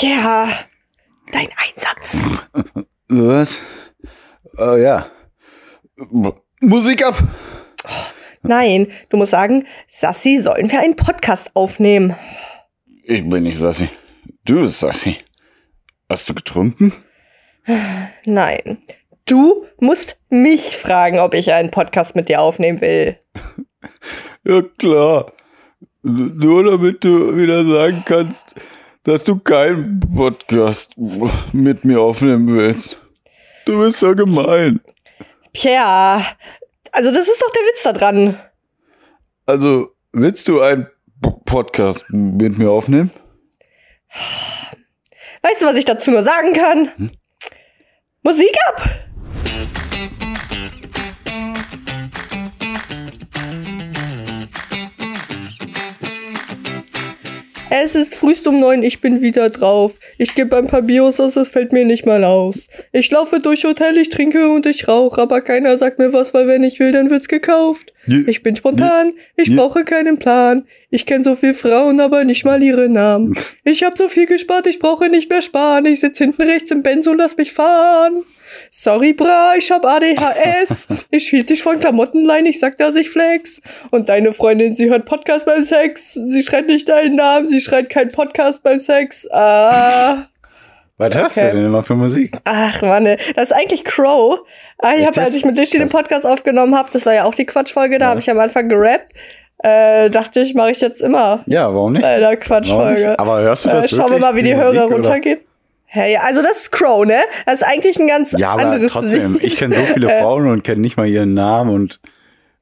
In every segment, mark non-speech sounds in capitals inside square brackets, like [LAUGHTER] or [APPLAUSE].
Ja, dein Einsatz. Was? Oh ja. Musik ab! Nein, du musst sagen, Sassi, sollen wir einen Podcast aufnehmen? Ich bin nicht Sassi. Du bist Sassi. Hast du getrunken? Nein. Du musst mich fragen, ob ich einen Podcast mit dir aufnehmen will. [LAUGHS] Ja, klar. Nur damit du wieder sagen kannst, dass du keinen Podcast mit mir aufnehmen willst. Du bist ja gemein. Tja, also das ist doch der Witz da dran. Also, willst du einen Podcast mit mir aufnehmen? Weißt du, was ich dazu nur sagen kann? Hm? Musik ab! Es ist frühst um neun, ich bin wieder drauf. Ich gebe ein paar Bios aus, es fällt mir nicht mal aus. Ich laufe durch Hotel, ich trinke und ich rauche, aber keiner sagt mir was, weil wenn ich will, dann wird's gekauft. Ich bin spontan, ich brauche keinen Plan. Ich kenne so viel Frauen, aber nicht mal ihre Namen. [LAUGHS] Ich hab so viel gespart, ich brauche nicht mehr sparen. Ich sitz hinten rechts im Benz und lass mich fahren. Sorry, Bra, ich hab ADHS. Ich hielt dich von Klamottenlein, ich sag, dass ich flex. Und deine Freundin, sie hört Podcast beim Sex. Sie schreit nicht deinen Namen, sie schreit kein Podcast beim Sex. Ah. Was okay. hast du denn immer für Musik? Ach, Mann, das ist eigentlich Crow. Ah, ich habe, als ich mit Lishi den Podcast aufgenommen habe, das war ja auch die Quatschfolge, da ja. habe ich am Anfang gerappt. Äh, dachte ich, mache ich jetzt immer. Ja, warum nicht? Bei der Quatschfolge. Aber hörst du das äh, Schauen wir mal, wie die, die Hörer Musik, runtergehen. Hey, also das ist Crow, ne? Das ist eigentlich ein ganz ja, aber anderes trotzdem, Lied. Ich kenne so viele [LAUGHS] äh. Frauen und kenne nicht mal ihren Namen und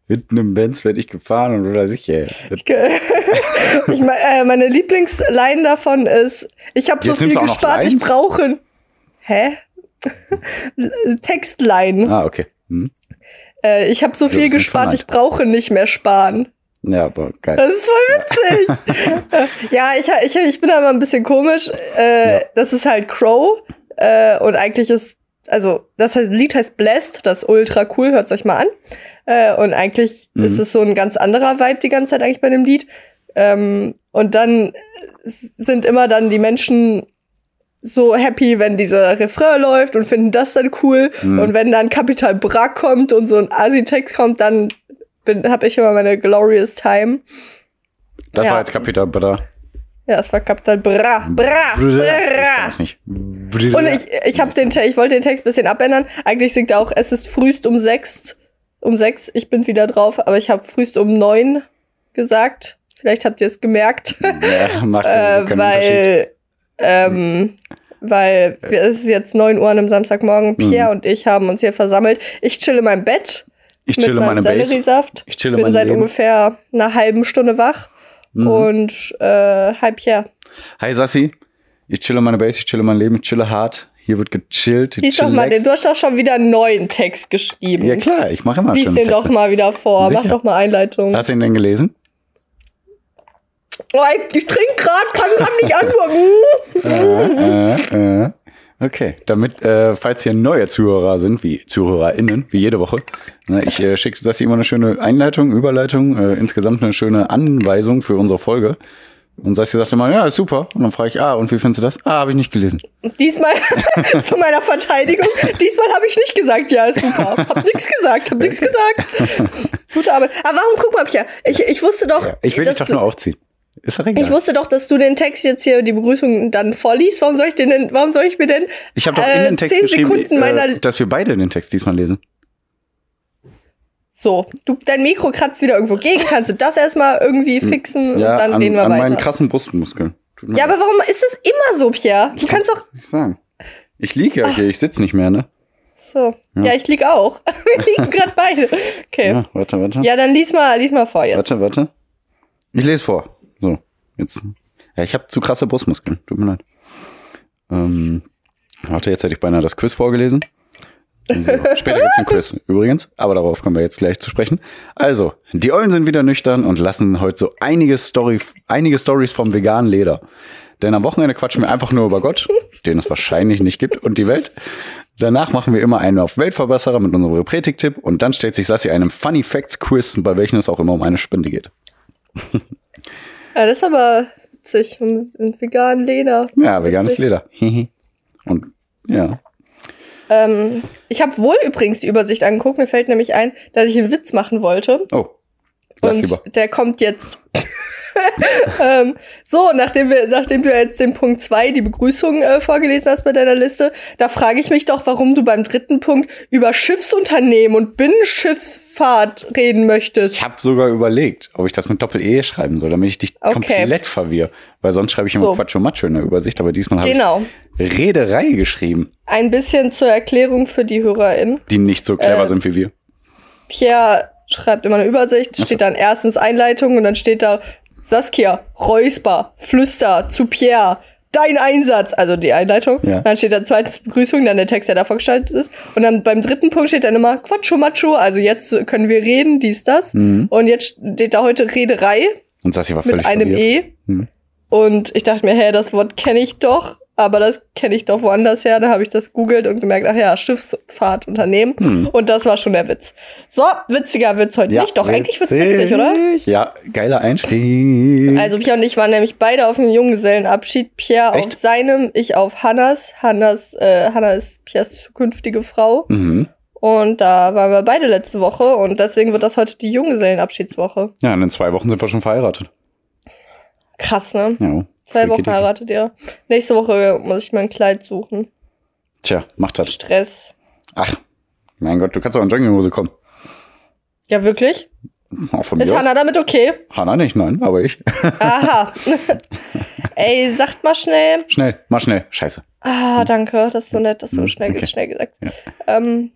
hinten im Benz werde ich gefahren und oder sicher. ich, [LAUGHS] äh, meine Lieblingsline davon ist, ich habe so viel gespart, ich brauche. Hä? [LAUGHS] Textline. Ah, okay. Hm. Äh, ich habe so viel gespart, ich brauche nicht mehr sparen. Ja, aber geil. Das ist voll witzig. [LAUGHS] ja, ich, ich, ich bin aber ein bisschen komisch. Äh, ja. Das ist halt Crow. Äh, und eigentlich ist, also, das Lied heißt Blessed, das ist ultra cool, hört euch mal an. Äh, und eigentlich mhm. ist es so ein ganz anderer Vibe die ganze Zeit eigentlich bei dem Lied. Ähm, und dann sind immer dann die Menschen so happy, wenn dieser Refrain läuft und finden das dann cool. Mhm. Und wenn dann Capital Bra kommt und so ein Asitex kommt, dann habe ich immer meine Glorious Time. Das ja. war jetzt Kapital Bra. Ja, es war Kapital Bra. Bra. Bra. Bra. Ich nicht. Und ich, ich habe den ich wollte den Text ein bisschen abändern. Eigentlich singt er auch, es ist frühst um sechs. Um sechs, ich bin wieder drauf, aber ich habe frühst um neun gesagt. Vielleicht habt ihr es gemerkt. Ja, macht äh, weil, ähm, weil es ist jetzt neun Uhr an einem Samstagmorgen. Pierre mhm. und ich haben uns hier versammelt. Ich chill in meinem Bett ich chille meine Selleriesaft. Ich chille bin seit Leben. ungefähr einer halben Stunde wach mhm. und äh, halb her. Hi Sassi, ich chille meine Base, ich chille mein Leben, ich chille hart. Hier wird gechillt. Lies doch mal, du hast doch schon wieder einen neuen Text geschrieben. Ja klar, ich mache immer Lies schon den Texte. doch mal wieder vor, Sicher. mach doch mal Einleitung. Hast du ihn denn gelesen? Oh, ich, ich trinke gerade, kann gerade nicht antworten. äh, äh, äh. Okay, damit, äh, falls hier neue Zuhörer sind, wie ZuhörerInnen, wie jede Woche, ne, ich äh, schicke das hier immer eine schöne Einleitung, Überleitung, äh, insgesamt eine schöne Anweisung für unsere Folge. Und Sassi sagte mal, ja, ist super. Und dann frage ich, ah, und wie findest du das? Ah, habe ich nicht gelesen. Diesmal, [LAUGHS] zu meiner Verteidigung, diesmal habe ich nicht gesagt, ja, ist super. Hab nichts gesagt, hab nichts gesagt. [LAUGHS] Gute Arbeit. Aber warum, guck mal, Pia, ich, ich wusste doch. Ja, ich will dich doch nur aufziehen. Ist doch egal. Ich wusste doch, dass du den Text jetzt hier, die Begrüßung dann vorliest. Warum soll ich den denn, warum soll ich mir denn Ich habe doch äh, in den Text geschrieben, äh, dass wir beide den Text diesmal lesen. So, du, dein Mikro kratzt wieder irgendwo gegen. Kannst du das erstmal irgendwie hm. fixen ja, und dann an, reden wir an weiter. meinen krassen Brustmuskeln. Ja, aber warum ist es immer so, Pierre? Du ich kannst doch. Ich sagen. Ich liege ja hier, ich sitze nicht mehr, ne? So. Ja, ja ich liege auch. [LAUGHS] wir liegen gerade beide. Okay. Ja, warte, warte. Ja, dann lies mal, lies mal vor jetzt. Warte, warte. Ich lese vor. Jetzt. Ja, ich habe zu krasse Brustmuskeln. Tut mir leid. Ähm, warte, jetzt hätte ich beinahe das Quiz vorgelesen. So, [LAUGHS] später gibt es ein Quiz übrigens, aber darauf kommen wir jetzt gleich zu sprechen. Also, die Eulen sind wieder nüchtern und lassen heute so einige, Story, einige Stories vom veganen Leder. Denn am Wochenende quatschen wir einfach nur über Gott, [LAUGHS] den es wahrscheinlich nicht gibt, und die Welt. Danach machen wir immer einen auf Weltverbesserer mit unserem Predigtipp und dann stellt sich Sassi einem Funny Facts Quiz, bei welchem es auch immer um eine Spende geht. [LAUGHS] Ja, das ist aber witzig. Und, und vegan Leder. Ja, veganes. Leder. [LAUGHS] Und ja. Ähm, ich habe wohl übrigens die Übersicht angeguckt. Mir fällt nämlich ein, dass ich einen Witz machen wollte. Oh. Lass Und lieber. der kommt jetzt. [LAUGHS] ähm, so, nachdem, wir, nachdem du jetzt den Punkt 2, die Begrüßung äh, vorgelesen hast bei deiner Liste, da frage ich mich doch, warum du beim dritten Punkt über Schiffsunternehmen und Binnenschiffsfahrt reden möchtest. Ich habe sogar überlegt, ob ich das mit Doppel-E schreiben soll, damit ich dich Okay. komplett verwirre. Weil sonst schreibe ich immer So. Quatscho Macho in der Übersicht, aber diesmal habe Genau. ich Rederei geschrieben, Ein bisschen zur Erklärung für die HörerInnen. die nicht so clever Äh, sind wie wir. Pierre schreibt immer eine Übersicht, steht dann erstens Einleitung und dann steht da Saskia, Räusper, Flüster zu Pierre, dein Einsatz, also die Einleitung. Ja. Dann steht dann zweitens Begrüßung, dann der Text, der davor gestaltet ist. Und dann beim dritten Punkt steht dann immer Quatscho Macho, also jetzt können wir reden, dies, das. Mhm. Und jetzt steht da heute Rederei Und Sassi war mit völlig einem verwirrt. E. Mhm. Und ich dachte mir, hä, das Wort kenne ich doch, aber das kenne ich doch woanders her. Dann habe ich das googelt und gemerkt, ach ja, Schiffsfahrtunternehmen. Hm. Und das war schon der Witz. So, witziger Wird's heute nicht. Doch, eigentlich wird's witzig, oder? Ja, geiler Einstieg. Also Pierre und ich waren nämlich beide auf einem Junggesellenabschied. Pierre Echt? auf seinem, ich auf Hannas. Hannas, äh, Hanna ist Piers zukünftige Frau. mhm. Und da waren wir beide letzte Woche und deswegen wird das heute die Junggesellenabschiedswoche. Ja, und in zwei Wochen sind wir schon verheiratet. Krass, ne? Ja. Zwei Wochen heiratet ihr. Nächste Woche muss ich mein Kleid suchen. Tja, mach das. Stress. Ach, mein Gott, du kannst auch in Jogginghose kommen. Ja, wirklich? Auch von Ist mir aus. Hanna damit okay? Hanna nicht, nein, aber ich. Aha. [LAUGHS] Ey, sagt mal schnell. Schnell, mach schnell. Scheiße. Ah, danke, das ist so nett, dass du Hm, schnell, okay. schnell gesagt. Ja. Ähm,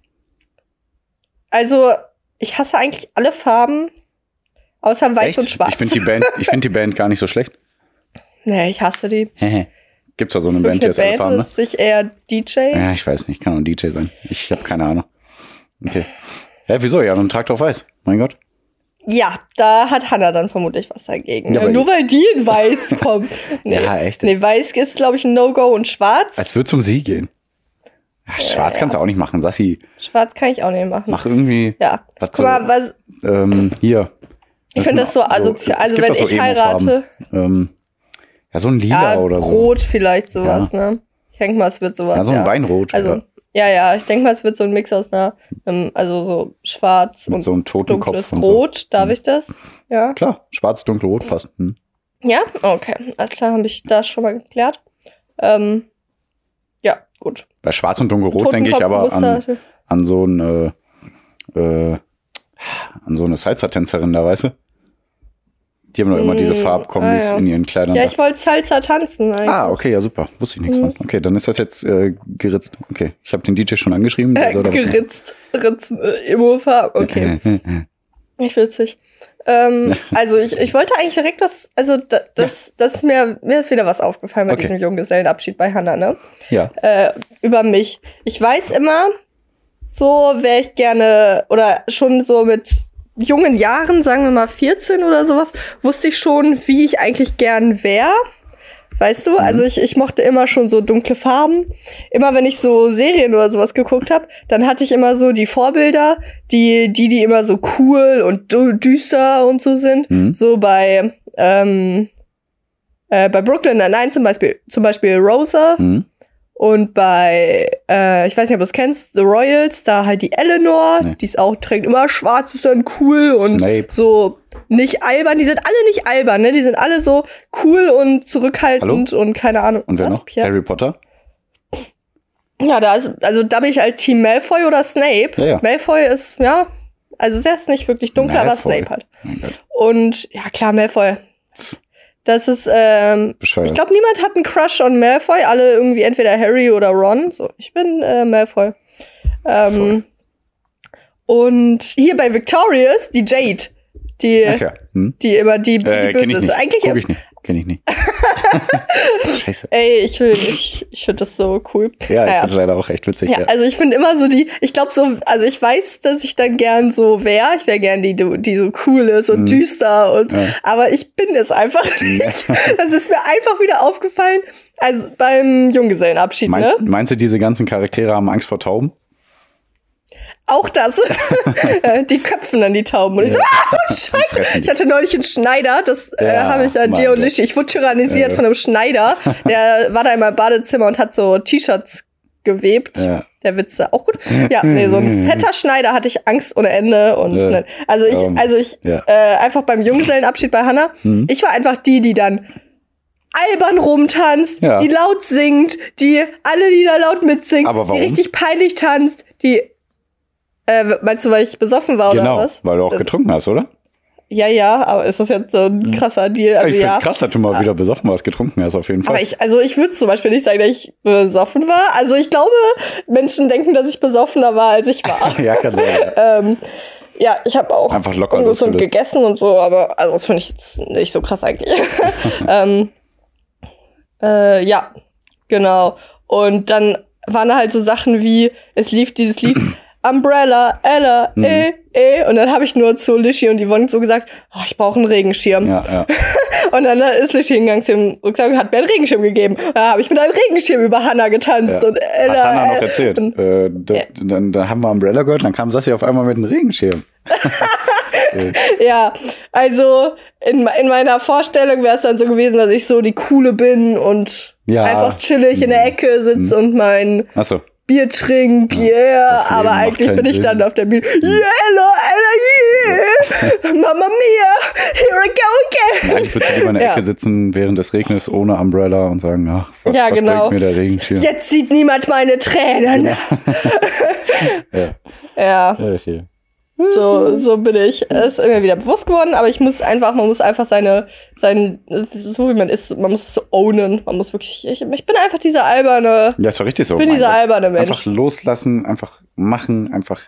also, ich hasse eigentlich alle Farben, außer weiß Echt? und schwarz. Ich finde die Band, ich finde die Band gar nicht so schlecht. nee, ich hasse die. Gibt's da so eine Band, die jetzt alle oder ne? ist ich eher DJ? Ja, ich weiß nicht, kann auch ein DJ sein. Ich habe keine Ahnung. Okay. Hä, wieso? Ja, dann trag doch weiß. Mein Gott. Ja, da hat Hannah dann vermutlich was dagegen. Ja, Nur weil die in weiß [LAUGHS] kommt. Nee, Ja, echt. nee weiß ist, glaube ich, ein No-Go und schwarz. Als würde zum Sie gehen. Ach, schwarz kannst du auch nicht machen. Sassi, Schwarz kann ich auch nicht machen. mach irgendwie Ja. was Guck so, mal, was, ähm, hier. Ich finde das so asozial. Also, gibt wenn so ich heirate, Ähm, ja, so ein Lila ja, oder so. rot vielleicht sowas, ne? Ich denke mal, es wird sowas. Ja, so ein ja. Weinrot. Also, ja. ja, ja, ich denke mal, es wird so ein Mix aus einer, ähm, also so schwarz Mit und so einem toten dunkles Kopf und so. Rot. Darf Mhm. ich das? Ja. Klar, schwarz, dunkel, rot passt. Hm. Ja? Okay. Alles klar, habe ich das schon mal geklärt. Ähm, ja, gut. Bei schwarz und dunkelrot denke ich aber an, an so ein, äh, äh, an so eine Salsa-Tänzerin da, weißt du? Die haben doch immer diese Farbkombis ah, ja. in ihren Kleidern. Ja, ich wollte Salsa tanzen eigentlich. Ah, okay, ja, super. Wusste ich nichts Mhm. von. Okay, dann ist das jetzt äh, geritzt. Okay, ich habe den DJ schon angeschrieben. Äh, geritzt, ritzen, äh, Immofarb. Okay, [LAUGHS] nicht witzig. Ähm, [LAUGHS] also ich, ich wollte eigentlich direkt was, also da, das, das ist mir, mir ist wieder was aufgefallen bei Okay. diesem Junggesellenabschied bei Hannah, ne? ja, äh, über mich. Ich weiß immer, so wäre ich gerne, oder schon so mit jungen Jahren, sagen wir mal 14 oder sowas, wusste ich schon, wie ich eigentlich gern wäre. Weißt du, also ich, ich mochte immer schon so dunkle Farben. Immer wenn ich so Serien oder sowas geguckt habe, dann hatte ich immer so die Vorbilder, die, die, die immer so cool und dü- düster und so sind. Mhm. So bei, ähm, äh, bei Brooklyn Nine-Nine zum Beispiel, zum Beispiel Rosa. hm. Und bei, äh, ich weiß nicht, ob du es kennst, The Royals, da halt die Eleanor, Nee. die ist auch, trägt immer schwarz, ist dann cool und Snape. so nicht albern. Die sind alle nicht albern, ne? Die sind alle so cool und zurückhaltend und keine Ahnung. Und wer Was, noch? Pierre? Harry Potter? Ja, da ist, also da bin ich halt Team Malfoy oder Snape. Ja, ja. Malfoy ist, ja, also der ist nicht wirklich dunkel, aber. Snape halt. Gott, Und ja, klar, Malfoy. Das ist, ähm, bescheuert. Ich glaube, niemand hat einen Crush on Malfoy. Alle irgendwie entweder Harry oder Ron. So, ich bin äh, Malfoy. Ähm, und hier bei Victorious, die Jade. Die, ja. Hm? die immer die, die Äh, kenn böse ist. Eigentlich, Guck ich nicht. Ich. [LAUGHS] Scheiße. ey, ich will, ich, ich finde das so cool. Ja, ich Naja. finde leider auch echt witzig. Ja, Ja, also ich finde immer so die, ich glaube so, also ich weiß, dass ich dann gern so wäre. Ich wäre gern die, die so cool ist und Mhm. düster und, Ja. aber ich bin es einfach [LAUGHS] nicht. Das ist mir einfach wieder aufgefallen. Also beim Junggesellenabschied, Meinst, ne? meinst du, diese ganzen Charaktere haben Angst vor Tauben? Auch das. [LAUGHS] Äh, die köpfen dann die Tauben. Und ich so, ah, scheiße. fressen die. Ich hatte neulich einen Schneider, das äh, Ja, habe ich an mein dir und Gott. Lishi. Ich wurde tyrannisiert Ja. von einem Schneider. [LAUGHS] Der war da in meinem Badezimmer und hat so T-Shirts gewebt. Ja. Der Witz auch gut. Ja, nee, so ein [LAUGHS] fetter Schneider hatte ich Angst ohne Ende. Und Ja. ne, also ich, also ich, ja. äh, einfach beim Junggesellenabschied bei Hannah, Mhm. ich war einfach die, die dann albern rumtanzt, Ja. die laut singt, die alle Lieder laut mitsingt, die richtig peinlich tanzt, die äh, meinst du, weil ich besoffen war Genau, oder was? weil du auch Das- getrunken hast, oder? Ja, ja, aber ist das jetzt so ein krasser Deal? Also ich find's ja. krass, dass du mal wieder besoffen warst, getrunken hast, auf jeden Fall. Aber ich, also ich würde zum Beispiel nicht sagen, dass ich besoffen war. Also ich glaube, Menschen denken, dass ich besoffener war, als ich war. [LAUGHS] ja, kann sein. Ja. [LAUGHS] ähm, ja, ich habe auch Einfach locker losgelöst. gegessen und so, aber also das finde ich jetzt nicht so krass eigentlich. [LAUGHS] ähm, äh, ja, genau. Und dann waren da halt so Sachen wie, es lief dieses Lied [CLEARS THROAT] Umbrella, Ella, Mhm. eh, eh. Und dann habe ich nur zu Lishi und Yvonne so gesagt, oh, ich brauche einen Regenschirm. Ja, ja. [LAUGHS] Und dann ist Lishi hingegangen zu ihm Rucksack und hat mir einen Regenschirm gegeben. Da habe ich mit einem Regenschirm über Hannah getanzt. Ja. Und Ella, Hat Hannah noch äh, erzählt. und- Äh, das, dann, dann haben wir Umbrella gehört, dann kam Sassi auf einmal mit einem Regenschirm. [LAUGHS] Ja, also in, in meiner Vorstellung wäre es dann so gewesen, dass ich so die Coole bin und einfach chillig in der Ecke sitze und mein Achso. Bier trink, yeah. Aber eigentlich bin ich Sinn. dann auf der Bühne, yeah, Ella, Ella, yeah, Mamma mia, here I go again. Eigentlich würdest du lieber in der Ja. Ecke sitzen während des Regners ohne Umbrella und sagen, ach, was, Ja, was genau. bringt mir der Regenschirm? Jetzt sieht niemand meine Tränen. [LAUGHS] Ja. Ja. Ja, okay. So, so bin ich. Es ist mir wieder bewusst geworden, aber ich muss einfach, man muss einfach seine, sein, so wie man ist, man muss es so ownen. Man muss wirklich, ich, ich bin einfach dieser alberne, Ja, ist doch richtig so. ich bin dieser alberne Mensch. Einfach loslassen, einfach machen, einfach,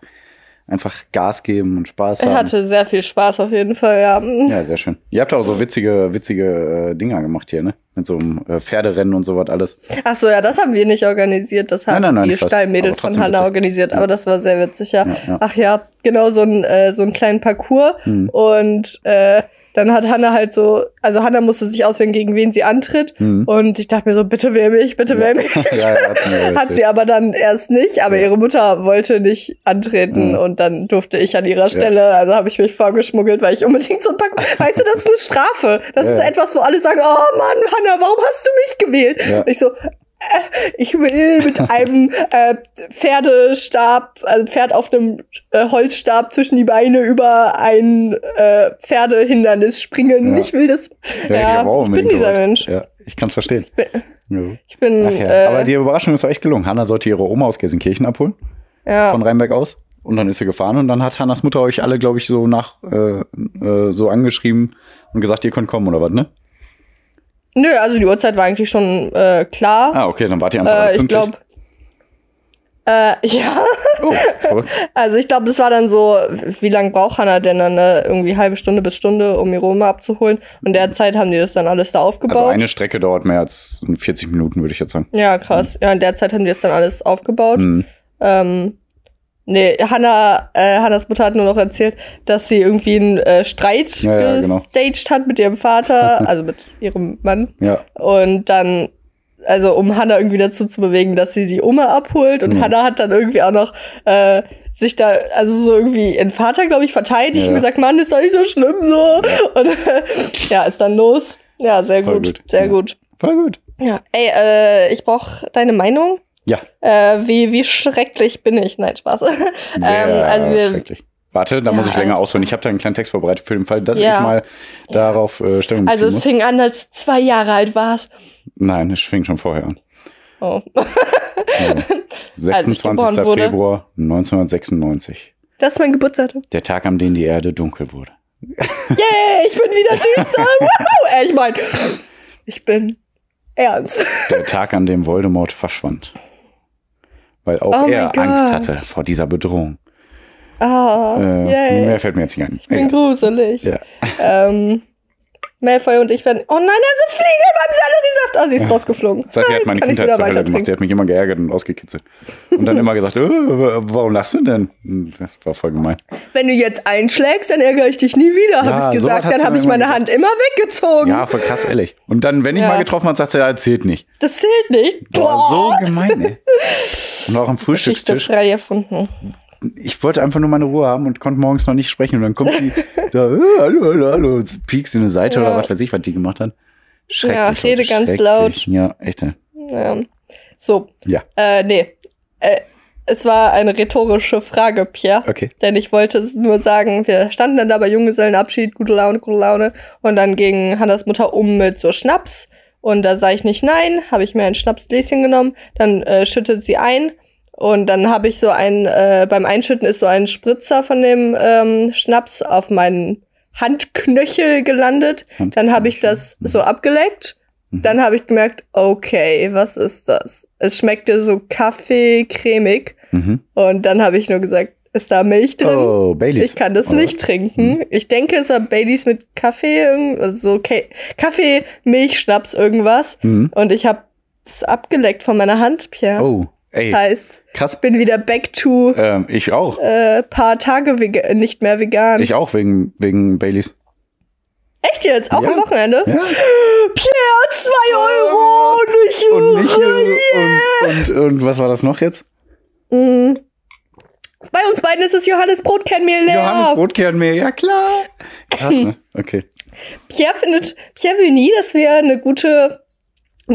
einfach Gas geben und Spaß haben. hatte sehr viel Spaß auf jeden Fall, ja. Ja, sehr schön. Ihr habt auch so witzige, witzige äh, Dinger gemacht hier, ne? Mit so einem äh, Pferderennen und sowas alles. Ach so, ja, das haben wir nicht organisiert. Das haben Nein, nein, nein, die. Stallmädels von Hanna witzig. organisiert. Ja. Aber das war sehr witzig, ja. Ja, ja. Ach ja, genau so ein äh, so einen kleinen Parcours. Hm. Und äh, dann hat Hanna halt so, also Hanna musste sich auswählen, gegen wen sie antritt. Hm. Und ich dachte mir so, bitte wähl mich, bitte wähl mich. [LAUGHS] ja, ja, hat Hat sie aber dann erst nicht, aber Ja. ihre Mutter wollte nicht antreten Ja. und dann durfte ich an ihrer Stelle, also habe ich mich vorgeschmuggelt, weil ich unbedingt so ein Pack. [LAUGHS] weißt du, das ist eine Strafe. Das Ja, ist ja. etwas, wo alle sagen, oh Mann, Hanna, warum hast du mich gewählt? Ja. Und ich so, ich will mit [LAUGHS] einem äh, Pferdestab, also Pferd auf einem äh, Holzstab zwischen die Beine über ein äh, Pferdehindernis springen. Ja. Ich will das. Ja, Ja, ich, ich bin dieser. Mensch. Ja, ich kann's verstehen. bin- Ja. Ich bin. Ja. äh, Aber die Überraschung ist auch echt gelungen. Hanna sollte ihre Oma aus Gelsenkirchen abholen, ja. von Rheinberg aus. Und dann ist sie gefahren und dann hat Hannas Mutter euch alle, glaube ich, so nach äh, äh, so angeschrieben und gesagt, ihr könnt kommen oder was, ne? Nö, also die Uhrzeit war eigentlich schon äh, klar. Ah, okay, dann wart ihr einfach äh, ich pünktlich. glaube. Äh, [LAUGHS] ja, Oh, also ich glaube, das war dann so, wie lange braucht Hannah denn dann? Ne? Irgendwie halbe Stunde bis Stunde, um ihre Oma abzuholen. Und derzeit haben die das dann alles da aufgebaut. Also eine Strecke dauert mehr als 40 Minuten, würde ich jetzt sagen. ja, krass. Ja, in der Zeit haben die das dann alles aufgebaut. Mhm. Ähm, nee, Hannah, äh, Hannas Mutter hat nur noch erzählt, dass sie irgendwie einen äh, Streit Ja, ja, genau. gestaged hat mit ihrem Vater, [LAUGHS] also mit ihrem Mann. Ja, Und dann, also um Hannah irgendwie dazu zu bewegen, dass sie die Oma abholt. Und Mhm. Hannah hat dann irgendwie auch noch äh, sich da, also so irgendwie ihren Vater, glaube ich, verteidigt Ja. und gesagt, Mann, ist doch nicht so schlimm so. Und äh, [LAUGHS] ja, ist dann los. Ja, sehr gut, gut. sehr gut. voll gut. Ja, ey, äh, ich brauche deine Meinung. Ja, Äh, wie, wie schrecklich bin ich? Nein, Spaß. [LAUGHS] sehr ähm, also wir, schrecklich. Warte, da Ja, muss ich länger ausholen. Ich habe da einen kleinen Text vorbereitet für den Fall, dass Ja. ich mal darauf äh, Stellung also es muss. fing an, als du zwei Jahre alt warst. Nein, es fing schon vorher an. Oh. [LAUGHS] Ja. Als ich 26. geboren wurde. Februar 1996. Das ist mein Geburtsdatum. Der Tag, an dem die Erde dunkel wurde. [LAUGHS] Yay, ich bin wieder düster. Äh, ich meine, ich bin ernst. Der Tag, an dem Voldemort verschwand. Weil auch Oh er. Angst hatte vor dieser Bedrohung. Ah, Äh, yay. mehr fällt mir jetzt nicht ein. Ich bin Egal. gruselig. Ja. Ähm, Malfoy und ich werden. Oh nein, da ist eine Fliege in meinem Selleriesaft. Oh, sie ist rausgeflogen. Das heißt, sie Ah, hat meine Kindheit zur Hölle gemacht. Sie hat mich immer geärgert und ausgekitzelt. Und dann immer gesagt, [LAUGHS] äh, warum lachst du denn? Das war voll gemein. Wenn du jetzt einschlägst, dann ärgere ich dich nie wieder, Ja, habe ich gesagt. Dann habe ich meine. Hand immer weggezogen. Ja, voll krass, ehrlich. Und dann, wenn ich Ja. mal getroffen habe, sagt sie, ja, zählt nicht. Das zählt nicht. Boah, so gemein, ey. [LAUGHS] Und auch am Frühstückstisch. frei erfunden. Ich wollte einfach nur meine Ruhe haben und konnte morgens noch nicht sprechen. Und dann kommt die [LAUGHS] da, äh, hallo, hallo, hallo, und piekst in eine Seite Ja. oder was weiß ich, was die gemacht hat. Schrecklich. Ja, rede Leute, ganz laut. Ja, echt. ja. So. Ja. Äh, nee. Äh, es war eine rhetorische Frage, Pierre. Okay. Denn ich wollte es nur sagen, wir standen dann da bei Junggesellenabschied, gute Laune, gute Laune. Und dann ging Hannas Mutter um mit so Schnaps. Und da sage ich nicht nein, habe ich mir ein Schnapsgläschen genommen. Dann äh, schüttet sie ein. Und dann habe ich so ein, äh, beim Einschütten ist so ein Spritzer von dem ähm, Schnaps auf meinen Handknöchel gelandet. Dann habe ich das so abgeleckt. Mhm. Dann habe ich gemerkt, okay, was ist das? Es schmeckte so kaffeecremig. Mhm. Und dann habe ich nur gesagt, ist da Milch drin? Oh, Baileys. Ich kann das Oder? nicht trinken. Ich denke, es war Baileys mit Kaffee, also so Ka Kaffee, Milch, Schnaps, irgendwas. Mhm. Und ich habe es abgeleckt von meiner Hand, Pierre. Oh, ey, Heißt, krass. ich bin wieder back to Ähm, ich auch. äh, paar Tage vega- nicht mehr vegan. Ich auch wegen, wegen Baileys. Echt jetzt? Auch Ja. am Wochenende? Ja. Pierre, zwei Euro! Nicht Und Michel und, und, und was war das noch jetzt? Mm. Bei uns beiden ist es Johannes Brotkernmehl leer. Johannes Brotkernmehl, ja klar. Krass, [LAUGHS] ne? Okay. Pierre findet, Pierre will nie, dass wir eine gute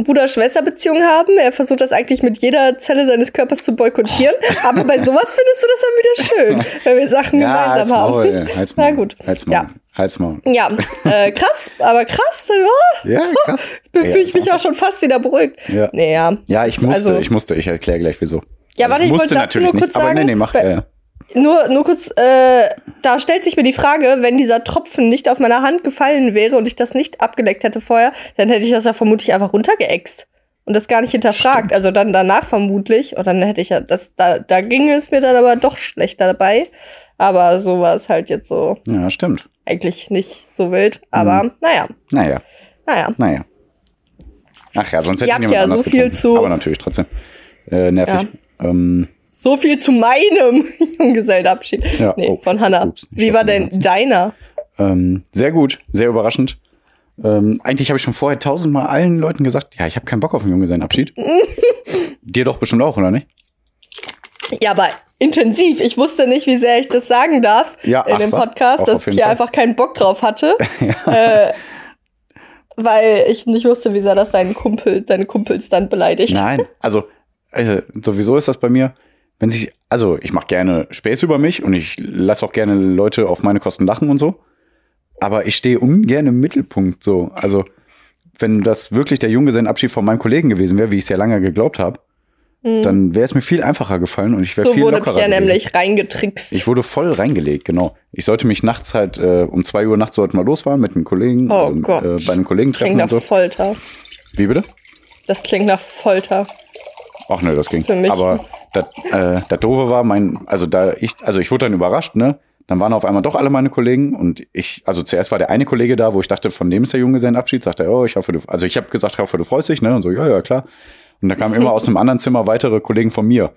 Bruder-Schwester-Beziehung haben. Er versucht das eigentlich mit jeder Zelle seines Körpers zu boykottieren. Aber bei sowas findest du das dann wieder schön, [LAUGHS] wenn wir Sachen Ja, gemeinsam Maul, haben. ey, halt's Maul. Na gut. Halt's Maul. Ja. Halt's Maul. Ja, äh, krass, aber krass, oh, Ja, krass. [LAUGHS] fühle Ja, ich mich auch schon fast wieder beruhigt. Ja. Nee, ja. Ja, ich musste, Also- ich musste, ich erkläre gleich wieso. Ja, Also warte, ich musste wollte dazu natürlich nur kurz nicht, aber sagen, nee, nee, mach. bei- Ja, ja. Nur, nur kurz, äh, da stellt sich mir die Frage, wenn dieser Tropfen nicht auf meiner Hand gefallen wäre und ich das nicht abgeleckt hätte vorher, dann hätte ich das ja vermutlich einfach runtergeäxt. Und das gar nicht hinterfragt. Also dann danach vermutlich. Und dann hätte ich ja, das, da, da ging es mir dann aber doch schlechter dabei. Aber so war es halt jetzt so ja, stimmt. eigentlich nicht so wild. Aber Mhm. naja, Naja, naja. naja. Ach ja, sonst hätte niemand ja so viel getrunken. zu- Aber natürlich trotzdem. Äh, nervig. Ähm, So viel zu meinem [LAUGHS] Junggesellenabschied. Ja, Nee, oh, von Hannah. ups, ich Wie war den denn deiner? ähm, sehr gut, sehr überraschend. Ähm, eigentlich habe ich schon vorher tausendmal allen Leuten gesagt, ja, ich habe keinen Bock auf einen Junggesellenabschied. [LAUGHS] Dir doch bestimmt auch, oder nicht? Ja, aber intensiv. Ich wusste nicht, wie sehr ich das sagen darf Ja, in ach dem. Podcast, dass Pierre Fall. einfach keinen Bock drauf hatte. [LAUGHS] äh, weil ich nicht wusste, wie sehr das seinen Kumpel, deine Kumpels dann beleidigt. Nein, also äh, sowieso ist das bei mir, wenn sich, also ich mache gerne Späße über mich und ich lasse auch gerne Leute auf meine Kosten lachen und so. Aber ich stehe ungern im Mittelpunkt so. Also wenn das wirklich der Junggesellenabschied von meinem Kollegen gewesen wäre, wie ich es ja lange geglaubt habe, dann wäre es mir viel einfacher gefallen und ich wäre Mhm. so viel wurde lockerer Pierre gewesen. nämlich reingetrickst. Ich wurde voll reingelegt, genau. Ich sollte mich nachts halt, äh, um zwei Uhr nachts sollten wir losfahren mit einem Kollegen, Oh also, Gott. äh, bei einem Kollegen klingt treffen nach und so. Folter. Wie bitte? Das klingt nach Folter. Ach ne, das ging. Für mich. Aber das, äh, das Doofe war, mein, also da ich, also ich wurde dann überrascht, ne? Dann waren auf einmal doch alle meine Kollegen und ich, also zuerst war der eine Kollege da, wo ich dachte, von dem ist der Junggesellenabschied, sagte er, oh, ich hoffe, du, also ich habe gesagt, ich hoffe, du freust dich, ne? Und so, ja, ja, klar. Und da kamen immer aus einem anderen Zimmer weitere Kollegen von mir,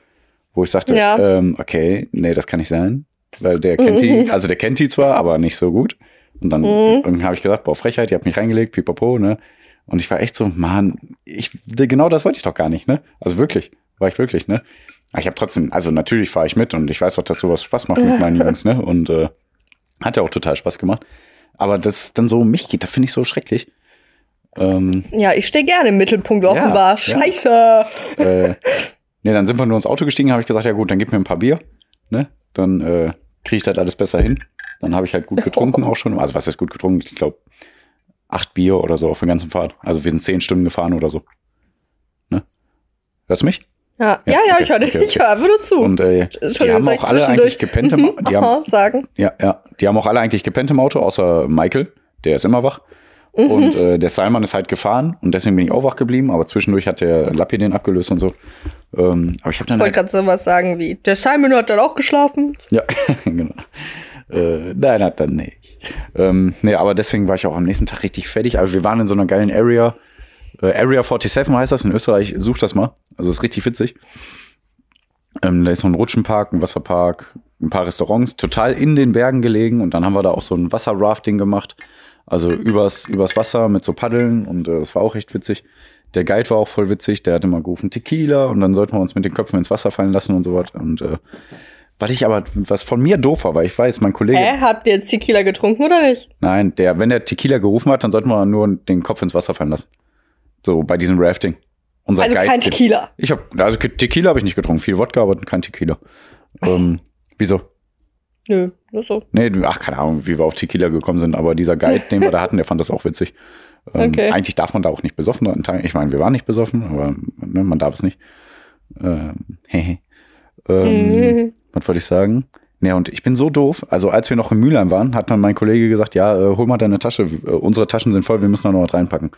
wo ich sagte, Ja. ähm, okay, nee, das kann nicht sein, weil der kennt die, also der kennt die zwar, aber nicht so gut. Und dann, Mhm. dann habe ich gesagt, boah, Frechheit, ihr habt mich reingelegt, pipapo, ne? Und ich war echt so, Mann, ich, genau das wollte ich doch gar nicht, ne? Also wirklich, war ich wirklich, ne? Aber ich habe trotzdem, also natürlich fahre ich mit und ich weiß auch, dass sowas Spaß macht mit meinen [LAUGHS] Jungs, ne? Und äh, hat ja auch total Spaß gemacht. Aber das dann so um mich geht, das finde ich so schrecklich. Ähm, Ja, ich stehe gerne im Mittelpunkt Ja, offenbar. ja. Scheiße. äh, ne, dann sind wir nur ins Auto gestiegen, habe ich gesagt, ja gut, dann gib mir ein paar Bier, ne? Dann äh, kriege ich das alles besser hin. Dann habe ich halt gut getrunken [LAUGHS] auch schon. Also was ist gut getrunken? Ich glaube acht Bier oder so auf der ganzen Fahrt. Also wir sind zehn Stunden gefahren oder so. Ne? Hörst du mich? Ja, Ja, ja, ja okay, ich höre okay, ich okay. hör einfach nur zu. Und äh, die haben auch ich alle eigentlich gepennt im, [LAUGHS] haben, Aha, sagen. Ja, ja. Die haben auch alle eigentlich gepennt im Auto, außer Michael, der ist immer wach. Und [LAUGHS] äh, der Salman ist halt gefahren und deswegen bin ich auch wach geblieben, aber zwischendurch hat der Lappi den abgelöst und so. Ähm, aber ich habe Ich dann wollte halt, gerade sowas sagen wie, der Simon hat dann auch geschlafen. ja, [LAUGHS] genau. Äh, nein, hat dann nicht. Ähm, nee, aber deswegen war ich auch am nächsten Tag richtig fertig. Also wir waren in so einer geilen Area. Äh, Area 47 heißt das in Österreich. Such das mal. Also ist richtig witzig. Ähm, da ist so ein Rutschenpark, ein Wasserpark, ein paar Restaurants, total in den Bergen gelegen. Und dann haben wir da auch so ein Wasserrafting gemacht. Also übers, übers Wasser mit so Paddeln. Und äh, das war auch echt witzig. Der Guide war auch voll witzig. Der hat immer gerufen Tequila. Und dann sollten wir uns mit den Köpfen ins Wasser fallen lassen und so was. Und äh, Was ich aber, was von mir doof war, weil ich weiß, mein Kollege. Hä, habt ihr jetzt Tequila getrunken oder nicht? Nein, der, wenn der Tequila gerufen hat, dann sollten wir nur den Kopf ins Wasser fallen lassen. So, bei diesem Rafting. Unser Also Guide- kein Tequila. Ich habe, also Tequila habe ich nicht getrunken, viel Wodka, aber kein Tequila. Ähm, wieso? Nö, nur so. Nee, ach, keine Ahnung, wie wir auf Tequila gekommen sind, aber dieser Guide, den wir da hatten, der fand das auch witzig. Ähm, Okay. Eigentlich darf man da auch nicht besoffen. Ich meine, wir waren nicht besoffen, aber ne, man darf es nicht. Ähm, hehe. [LAUGHS] ähm. [LAUGHS] Was wollte ich sagen? Ja, und ich bin so doof. Also, als wir noch in Mülheim waren, hat dann mein Kollege gesagt: Ja, äh, hol mal deine Tasche. Äh, unsere Taschen sind voll, wir müssen da noch was reinpacken.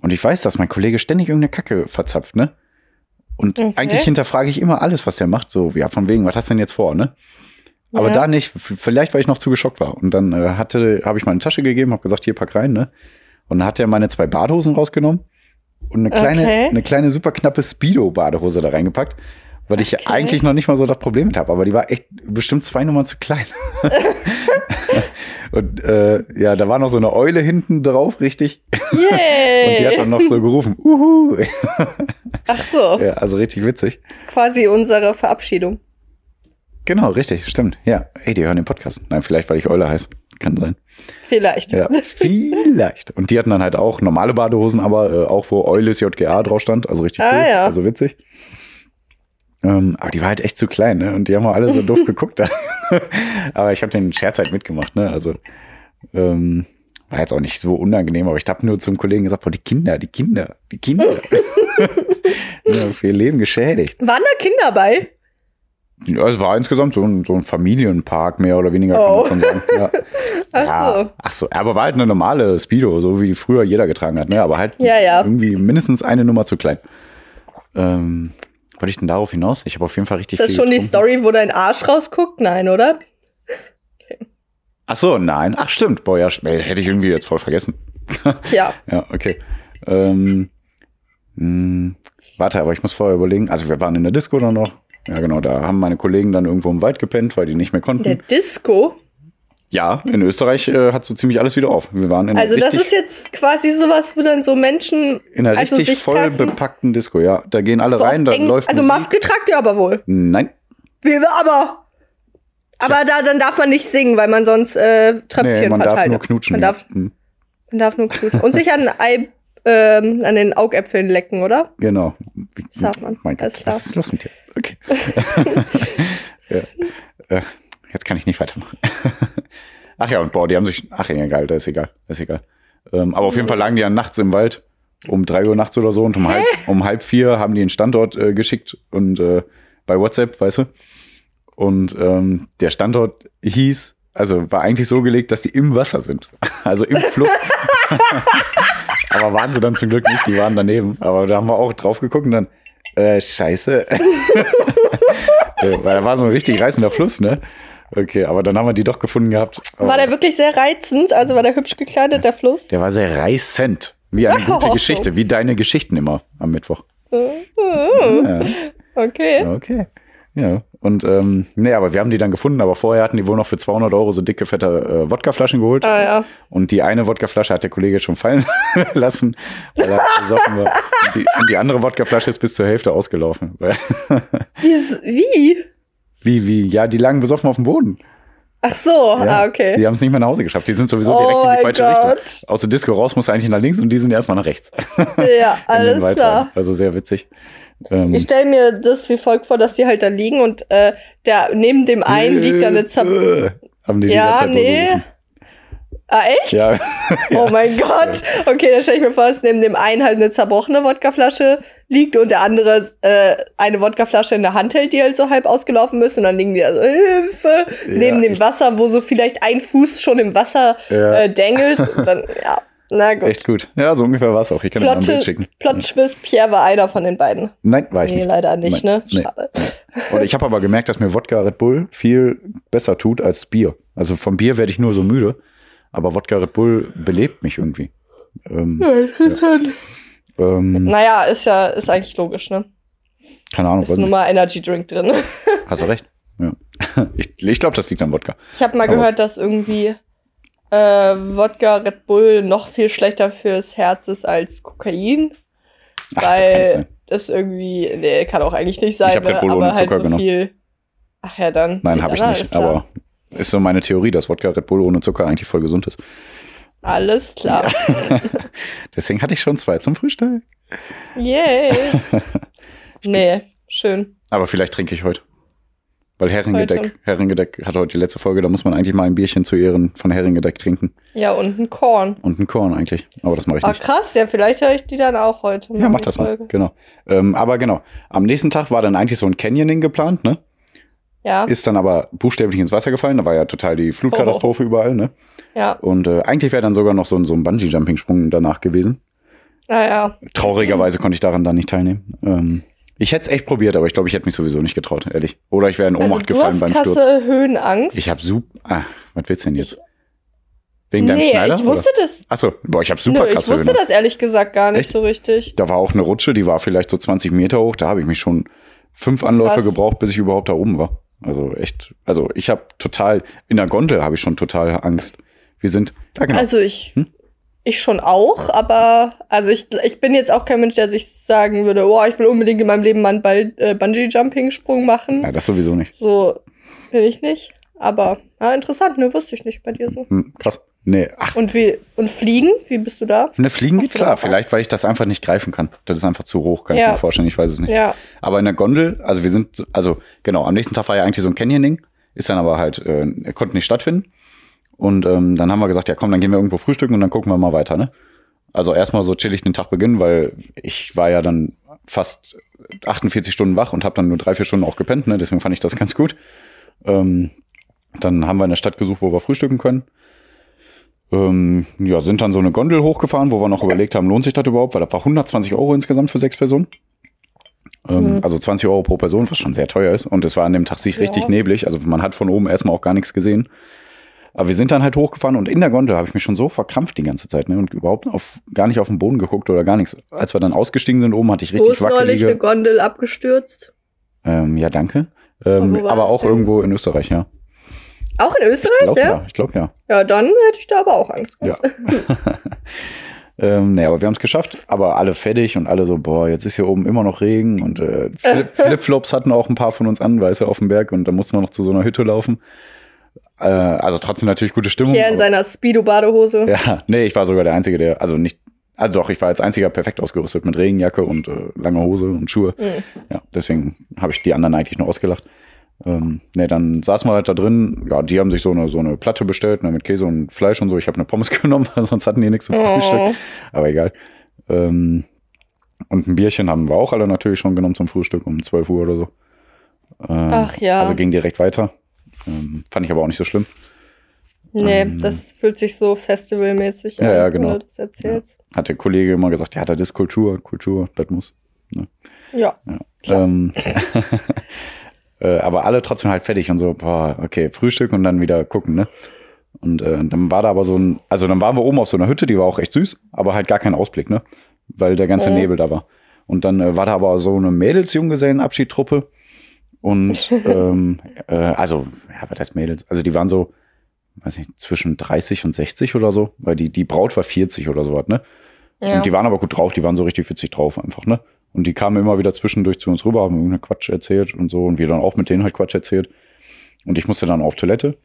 Und ich weiß, dass mein Kollege ständig irgendeine Kacke verzapft, ne? Und Okay. eigentlich hinterfrage ich immer alles, was der macht. So, ja, von wegen, was hast du denn jetzt vor, ne? Aber Ja. da nicht. Vielleicht, weil ich noch zu geschockt war. Und dann äh, hatte, habe ich meine Tasche gegeben, habe gesagt, hier pack rein, ne? Und dann hat er meine zwei Badehosen rausgenommen und eine kleine, Okay. eine kleine super knappe Speedo-Badehose da reingepackt, weil ich Okay. eigentlich noch nicht mal so das Problem mit habe. Aber die war echt bestimmt zwei Nummern zu klein. [LAUGHS] und äh, ja, da war noch so eine Eule hinten drauf, richtig. Yay! Und die hat dann noch so gerufen, uhu. Ach so, ja, also richtig witzig. quasi unsere Verabschiedung. Genau, richtig, stimmt. Ja, ey, die hören den Podcast. Nein, vielleicht, weil ich Eule heiße. Kann sein. Vielleicht. Ja, vielleicht. Und die hatten dann halt auch normale Badehosen, aber äh, auch wo Eulis JGA drauf stand. Also richtig Ah, cool. ja. Also witzig. Ähm, aber die war halt echt zu klein, ne? Und die haben auch alle so doof [LAUGHS] geguckt. da. [LAUGHS] aber ich habe den Scherz halt mitgemacht, ne? Also ähm, war jetzt auch nicht so unangenehm, aber ich habe nur zum Kollegen gesagt, boah, die Kinder, die Kinder, die Kinder. [LAUGHS] ja, für ihr Leben geschädigt. Waren da Kinder bei? Ja, es war insgesamt so ein, so ein Familienpark, mehr oder weniger, Oh. kann man schon sagen. Ja. Ach ja, so. Ach so, aber war halt eine normale Speedo, so wie früher jeder getragen hat, ne? Aber halt Ja, ja. irgendwie mindestens eine Nummer zu klein. Ähm, wollte ich denn darauf hinaus? Ich habe auf jeden Fall richtig Ist das schon die getrunken. Story, wo dein Arsch rausguckt? Nein, oder? Ach so, nein. Ach stimmt. Boah, ja, hätte ich irgendwie jetzt voll vergessen. [LAUGHS] Ja. Ja, okay. Ähm, mh, warte, aber ich muss vorher überlegen. Also wir waren in der Disco dann noch. Ja, genau, da haben meine Kollegen dann irgendwo im Wald gepennt, weil die nicht mehr konnten. Der Disco? Ja, in Österreich äh, hat so ziemlich alles wieder auf. Wir waren in Also das ist jetzt quasi sowas, wo dann so Menschen in einer also richtig voll treffen. bepackten Disco, ja. Da gehen alle so rein, auf da eng- läuft Also Musik. Maske tragt ihr aber wohl. Nein, Wir aber. Aber da, dann darf man nicht singen, weil man sonst äh, Tröpfchen nee, man verteilt. darf nur knutschen. Man ja. darf, Hm, man darf nur knutschen. Und sich an, Ei, ähm, an den Augäpfeln lecken, oder? Genau. Das darf man. Mein Gott, klar. was ist los mit dir? Okay. [LAUGHS] [LAUGHS] ja. äh, jetzt kann ich nicht weitermachen. Ach ja, und boah, die haben sich. Ach ja, egal, das ist egal. Das ist egal. Ähm, aber auf jeden Fall lagen die ja nachts im Wald, um drei Uhr nachts oder so, und um halb, um halb vier haben die einen Standort äh, geschickt und äh, bei WhatsApp, weißt du? Und ähm, der Standort hieß, also war eigentlich so gelegt, dass die im Wasser sind. [LAUGHS] Also im Fluss. [LAUGHS] Aber waren sie dann zum Glück nicht, die waren daneben. Aber da haben wir auch drauf geguckt und dann, äh, scheiße. [LAUGHS] Äh, Weil da war so ein richtig reißender Fluss, ne? Okay, aber dann haben wir die doch gefunden gehabt. Aber War der wirklich sehr reizend? Also war der hübsch gekleidet, der Fluss? der war sehr reißend. Wie eine [LAUGHS] gute Oh. Geschichte, wie deine Geschichten immer am Mittwoch. Mhm. Ja, Okay. okay. Ja, und ähm, nee, aber wir haben die dann gefunden, aber vorher hatten die wohl noch für 200 Euro so dicke, fette äh, Wodkaflaschen geholt. Ah ja. Und die eine Wodkaflasche hat der Kollege schon fallen [LAUGHS] lassen, weil er besoffen war. Und die, und die andere Wodkaflasche ist bis zur Hälfte ausgelaufen. [LAUGHS] Wie? Wie? wie, wie? Ja, die lagen besoffen auf dem Boden. Ach so, Ja, ah, okay. Die haben es nicht mehr nach Hause geschafft. Die sind sowieso Oh direkt in die mein falsche Gott. Richtung. Aus der Disco raus musst du eigentlich nach links und die sind erstmal nach rechts. Ja, [LAUGHS] alles klar. Also sehr witzig. Ähm, Ich stelle mir das wie folgt vor, dass die halt da liegen und äh, der neben dem einen liegt da eine Zap. äh, Haben die die Ja, ganze Zeit nee. gerufen. Ah, echt? [LAUGHS] Ja, Oh mein Gott. Okay, dann stelle ich mir vor, dass neben dem einen halt eine zerbrochene Wodkaflasche liegt und der andere äh, eine Wodkaflasche in der Hand hält, die halt so halb ausgelaufen ist und dann liegen die da so, Hilfe, neben dem Wasser, wo so vielleicht ein Fuß schon im Wasser Ja. äh, dängelt. [LAUGHS] Und dann, ja, na gut. echt gut. Ja, so ungefähr war es auch. Ich kann mal ein Bild schicken. Plot Twist, Pierre war einer von den beiden. Nein, war ich Nee, nicht. leider nicht, Nein, ne? nee. Schade. Und ich habe aber gemerkt, dass mir Wodka Red Bull viel besser tut als Bier. Also vom Bier werde ich nur so müde, aber Wodka Red Bull belebt mich irgendwie. Ähm, interessant. ähm, Naja, ist ja, ist eigentlich logisch, ne? keine Ahnung, Ist nicht. mal Energy Drink drin. [LAUGHS] hast du recht. Ja. [LAUGHS] Ich, ich glaube, das liegt an Wodka. Ich habe mal Aber- gehört, dass irgendwie äh, Wodka Red Bull noch viel schlechter fürs Herz ist als Kokain. Ach, das weil sein. das irgendwie, nee, kann auch eigentlich nicht sein, Ich hab ne? Red Bull aber ohne halt Zucker so genommen. viel. Ach ja, dann. Nein, Ja, habe ich nicht. Aber ist so meine Theorie, dass Wodka Red Bull ohne Zucker eigentlich voll gesund ist. Alles klar. [LAUGHS] Deswegen hatte ich schon zwei zum Frühstück. Yay. [LAUGHS] nee, schön. Aber vielleicht trinke ich heute. Weil Heringedeck, Heute. Heringedeck hat heute die letzte Folge, da muss man eigentlich mal ein Bierchen zu Ehren von Heringedeck trinken. Ja, und ein Korn. Und ein Korn eigentlich. Aber das mache ich Ah, nicht. krass, ja, vielleicht höre ich die dann auch heute. Ja, mach das mal. Folge. Genau. Ähm, aber genau. Am nächsten Tag war dann eigentlich so ein Canyoning geplant, ne? Ja, Ist dann aber buchstäblich ins Wasser gefallen. Da war ja total die Flutkatastrophe überall, ne? ja. Und äh, eigentlich wäre dann sogar noch so, ein- so ein Bungee-Jumping-Sprung danach gewesen. Naja, Traurigerweise konnte ich daran dann nicht teilnehmen. Ähm, ich hätte es echt probiert, aber ich glaube, ich hätte mich sowieso nicht getraut, ehrlich. Oder ich wäre in also Ohnmacht du gefallen hast beim krasse Sturz. Höhenangst. Ich habe super. Ah, was willst du denn jetzt? Wegen deinem nee, Schneider? ich wusste das. Achso, boah, ich habe super Nö, ich krasse wusste Höhenangst. das ehrlich gesagt gar nicht Echt? so richtig. Da war auch eine Rutsche, die war vielleicht so 20 Meter hoch. Da habe ich mich schon fünf Anläufe Krass. gebraucht, bis ich überhaupt da oben war. Also echt, also ich habe total, in der Gondel habe ich schon total Angst. Wir sind, ja genau. Also ich, Hm? ich schon auch, aber also ich, ich bin jetzt auch kein Mensch, der sich sagen würde, oh, ich will unbedingt in meinem Leben mal einen Ball- äh, Bungee-Jumping-Sprung machen. ja, das sowieso nicht. So bin ich nicht. Aber ja, interessant, ne, wusste ich nicht bei dir so. Hm, krass. Nee, ach, Und wie und fliegen? Wie bist du da? ne, Fliegen geht klar. Vielleicht, weil ich das einfach nicht greifen kann. Das ist einfach zu hoch, kann ich Ja. mir vorstellen. Ich weiß es nicht. Ja, Aber in der Gondel, also wir sind, so- also genau, am nächsten Tag war ja eigentlich so ein Canyoning, ist dann aber halt, äh, konnte nicht stattfinden. Und ähm, dann haben wir gesagt, ja komm, dann gehen wir irgendwo frühstücken und dann gucken wir mal weiter, ne? Also erstmal so chillig den Tag beginnen, weil ich war ja dann fast 48 Stunden wach und habe dann nur drei, vier Stunden auch gepennt, ne? Deswegen fand ich das ganz gut. Ähm, dann haben wir eine Stadt gesucht, wo wir frühstücken können. Ähm, ja, sind dann so eine Gondel hochgefahren, wo wir noch überlegt haben, lohnt sich das überhaupt, weil das war 120 Euro insgesamt für sechs Personen. Ähm, Mhm. Also 20 Euro pro Person, was schon sehr teuer ist. Und es war an dem Tag sich Ja. richtig neblig. Also man hat von oben erstmal auch gar nichts gesehen. Aber wir sind dann halt hochgefahren und in der Gondel habe ich mich schon so verkrampft die ganze Zeit ne? und überhaupt auf, gar nicht auf den Boden geguckt oder gar nichts. Als wir dann ausgestiegen sind oben, hatte ich wo richtig ist neulich eine. Gondel abgestürzt? Ähm, ja, danke. Ähm, wo aber auch denn? irgendwo in Österreich, ja. Auch in Ich Österreich, glaube ja? ja. Ich glaube ja. Ja, dann hätte ich da aber auch Angst. Ja. [LAUGHS] ähm, nee, aber wir haben es geschafft, aber alle fertig und alle so, boah, jetzt ist hier oben immer noch Regen und äh, Flip [LAUGHS] Flipflops hatten auch ein paar von uns an, weißt du, auf dem Berg und da mussten wir noch zu so einer Hütte laufen. Äh, also trotzdem natürlich gute Stimmung. Hier in seiner Speedo-Badehose. ja, nee, ich war sogar der Einzige, der, also nicht, also doch, ich war als einziger perfekt ausgerüstet mit Regenjacke und äh, lange Hose und Schuhe. Mhm. Ja, deswegen habe ich die anderen eigentlich nur ausgelacht. Ähm, nee, dann saßen wir halt da drin. Ja, die haben sich so eine, so eine Platte bestellt, ne, mit Käse und Fleisch und so. Ich habe eine Pommes [LAUGHS] genommen, weil sonst hatten die nichts zum Frühstück. Oh. Aber egal. Ähm, und ein Bierchen haben wir auch alle natürlich schon genommen zum Frühstück um 12 Uhr oder so. Ähm, Ach ja. Also ging direkt weiter. Ähm, fand ich aber auch nicht so schlimm. Nee, Ähm, das fühlt sich so festivalmäßig Ja, an, ja, wenn genau. du das erzählst. Hat der Kollege immer gesagt, ja, das ist Kultur, Kultur, das muss. Ja. Klar. [LAUGHS] Äh, aber alle trotzdem halt fertig und so, boah, okay, Frühstück und dann wieder gucken, ne? Und äh, dann war da aber so ein, also dann waren wir oben auf so einer Hütte, die war auch echt süß, aber halt gar kein Ausblick, ne? Weil der ganze Mhm. Nebel da war. Und dann äh, war da aber so eine Mädels-Junggesellenabschiedtruppe. Und [LAUGHS] ähm, äh, also, ja, was heißt Mädels? Also die waren so, weiß nicht, zwischen 30 und 60 oder so, weil die, die Braut war 40 oder so was, ne? ja. Und die waren aber gut drauf, die waren so richtig witzig drauf einfach, ne? Und die kamen immer wieder zwischendurch zu uns rüber, haben irgendeinen Quatsch erzählt und so und wir dann auch mit denen halt Quatsch erzählt. Und ich musste dann auf Toilette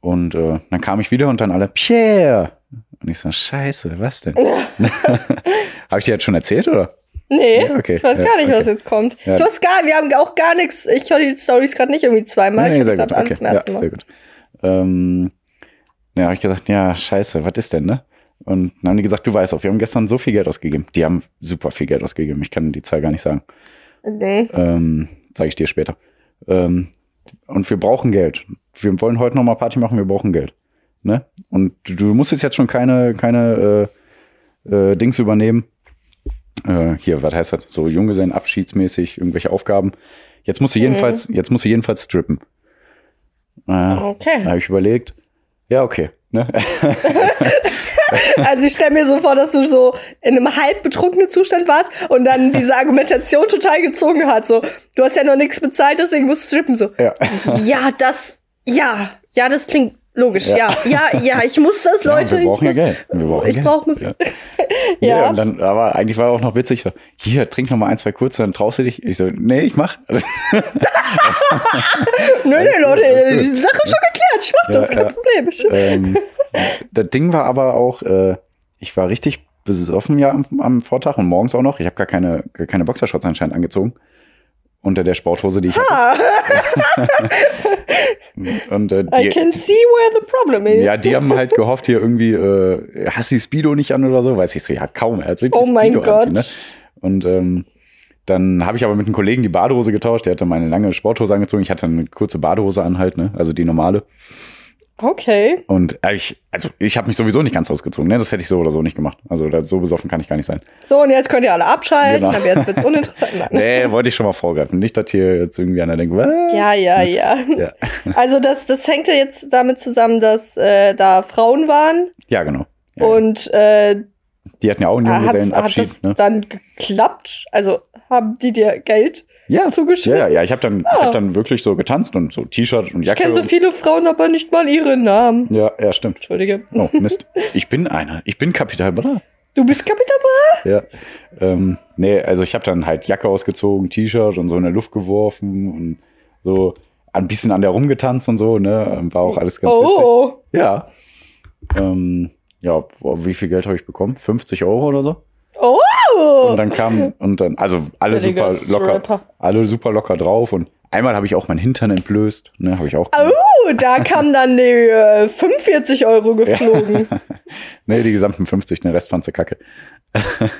und äh, dann kam ich wieder und dann alle, Pierre! Und ich so, scheiße, was denn? [LAUGHS] Habe ich dir jetzt schon erzählt, oder? nee, Ja, okay. ich weiß Ja, gar nicht, was okay. jetzt kommt. Ja. Ich weiß gar wir haben auch gar nichts. Ich höre die Stories gerade nicht irgendwie zweimal. Nee, ich sehr höre gut. gerade alles Okay. zum Ja, ersten Mal. sehr gut. Ähm, ja, habe ich gesagt, ja, scheiße, was ist denn, ne? Und dann haben die gesagt, du weißt auch, wir haben gestern so viel Geld ausgegeben. Die haben super viel Geld ausgegeben. Ich kann die Zahl gar nicht sagen. Nee. Ähm, Zeige ich dir später. Ähm, und wir brauchen Geld. Wir wollen heute noch mal Party machen, wir brauchen Geld. Ne? Und du, musstest jetzt schon keine, keine äh, äh, Dings übernehmen. Äh, hier, was heißt das? So Junggesellen abschiedsmäßig, irgendwelche Aufgaben. Jetzt musst du jedenfalls, jetzt musst du jedenfalls strippen. Da Okay. habe ich überlegt, ja, okay. Ne? [LAUGHS] [LAUGHS] [LAUGHS] Also ich stelle mir so vor, dass du so in einem halb betrunkenen Zustand warst und dann diese Argumentation total gezogen hat. So, du hast ja noch nichts bezahlt, deswegen musst du strippen. So, ja. ja, das, ja, ja, das klingt Logisch, ja. ja, ja, ich muss das, Ja, Leute. wir brauchen ich ja muss, Geld. Wir brauchen ich Geld. brauche Musik. Ja. [LAUGHS] Ja. Ja. und dann, aber eigentlich war auch noch witzig. So, hier, trink noch mal ein, zwei kurze, dann traust du dich. Ich so, nee, ich mach. [LAUGHS] Nö, nö, Leute, die Sache ist schon geklärt. Ich mach das, Ja, kein ja. Problem. Ähm, das Ding war aber auch, äh, ich war richtig besoffen ja am, am Vortag und morgens auch noch. Ich habe gar keine, gar keine Boxershorts anscheinend angezogen. Unter der Sporthose, die ich hatte. ah, [LAUGHS] Und äh, I die, can see where the problem is. ja, die haben halt gehofft, hier irgendwie, äh, hast du die Speedo nicht an oder so? Weiß ich so, ja, kaum. Er hat oh die mein Speedo Gott. anziehen, ne? Und ähm, dann habe ich aber mit einem Kollegen die Badehose getauscht. Der hatte meine lange Sporthose angezogen. Ich hatte eine kurze Badehose an halt, ne? Also die normale. Okay. Und ich, also ich habe mich sowieso nicht ganz ausgezogen, ne? Das hätte ich so oder so nicht gemacht. Also so besoffen kann ich gar nicht sein. So, und jetzt könnt ihr alle abschalten, Genau. aber jetzt wird's uninteressant. Nein. [LAUGHS] Nee, wollte ich schon mal vorgreifen. Nicht, dass hier jetzt irgendwie einer denkt, was? Ja, ja, ja. Ja, [LAUGHS] Also das, das hängt ja jetzt damit zusammen, dass äh, da Frauen waren ja genau. Ja, und äh, Die hatten ja auch einen hat, hat Junggesellenabschied, das ne? dann geklappt? Also haben die dir Geld Ja, zugeschmissen? ja, ja, ja. Ich habe dann, ich Ah. hab dann wirklich so getanzt und so T-Shirt und Ich Jacke. kenne so viele Frauen, aber nicht mal ihren Namen. ja, ja, stimmt. Entschuldige. Oh, Mist. [LAUGHS] Ich bin einer. Ich bin Kapital Bra. Du bist Kapital Ja. Ähm, nee, also ich habe dann halt Jacke ausgezogen, T-Shirt und so in der Luft geworfen und so ein bisschen an der rumgetanzt und so, ne? Ähm, War auch alles ganz witzig. Oh, Ja. Ähm, ja, wie viel Geld habe ich bekommen? 50 Euro oder so? oh. Und dann kam, und dann, also alle super locker, alle super locker drauf und einmal habe ich auch mein Hintern entblößt, ne, habe ich auch. Oh, da kam dann die äh, 45 Euro geflogen. [LAUGHS] Nee, die gesamten 50, den Rest fandst du kacke. [LAUGHS]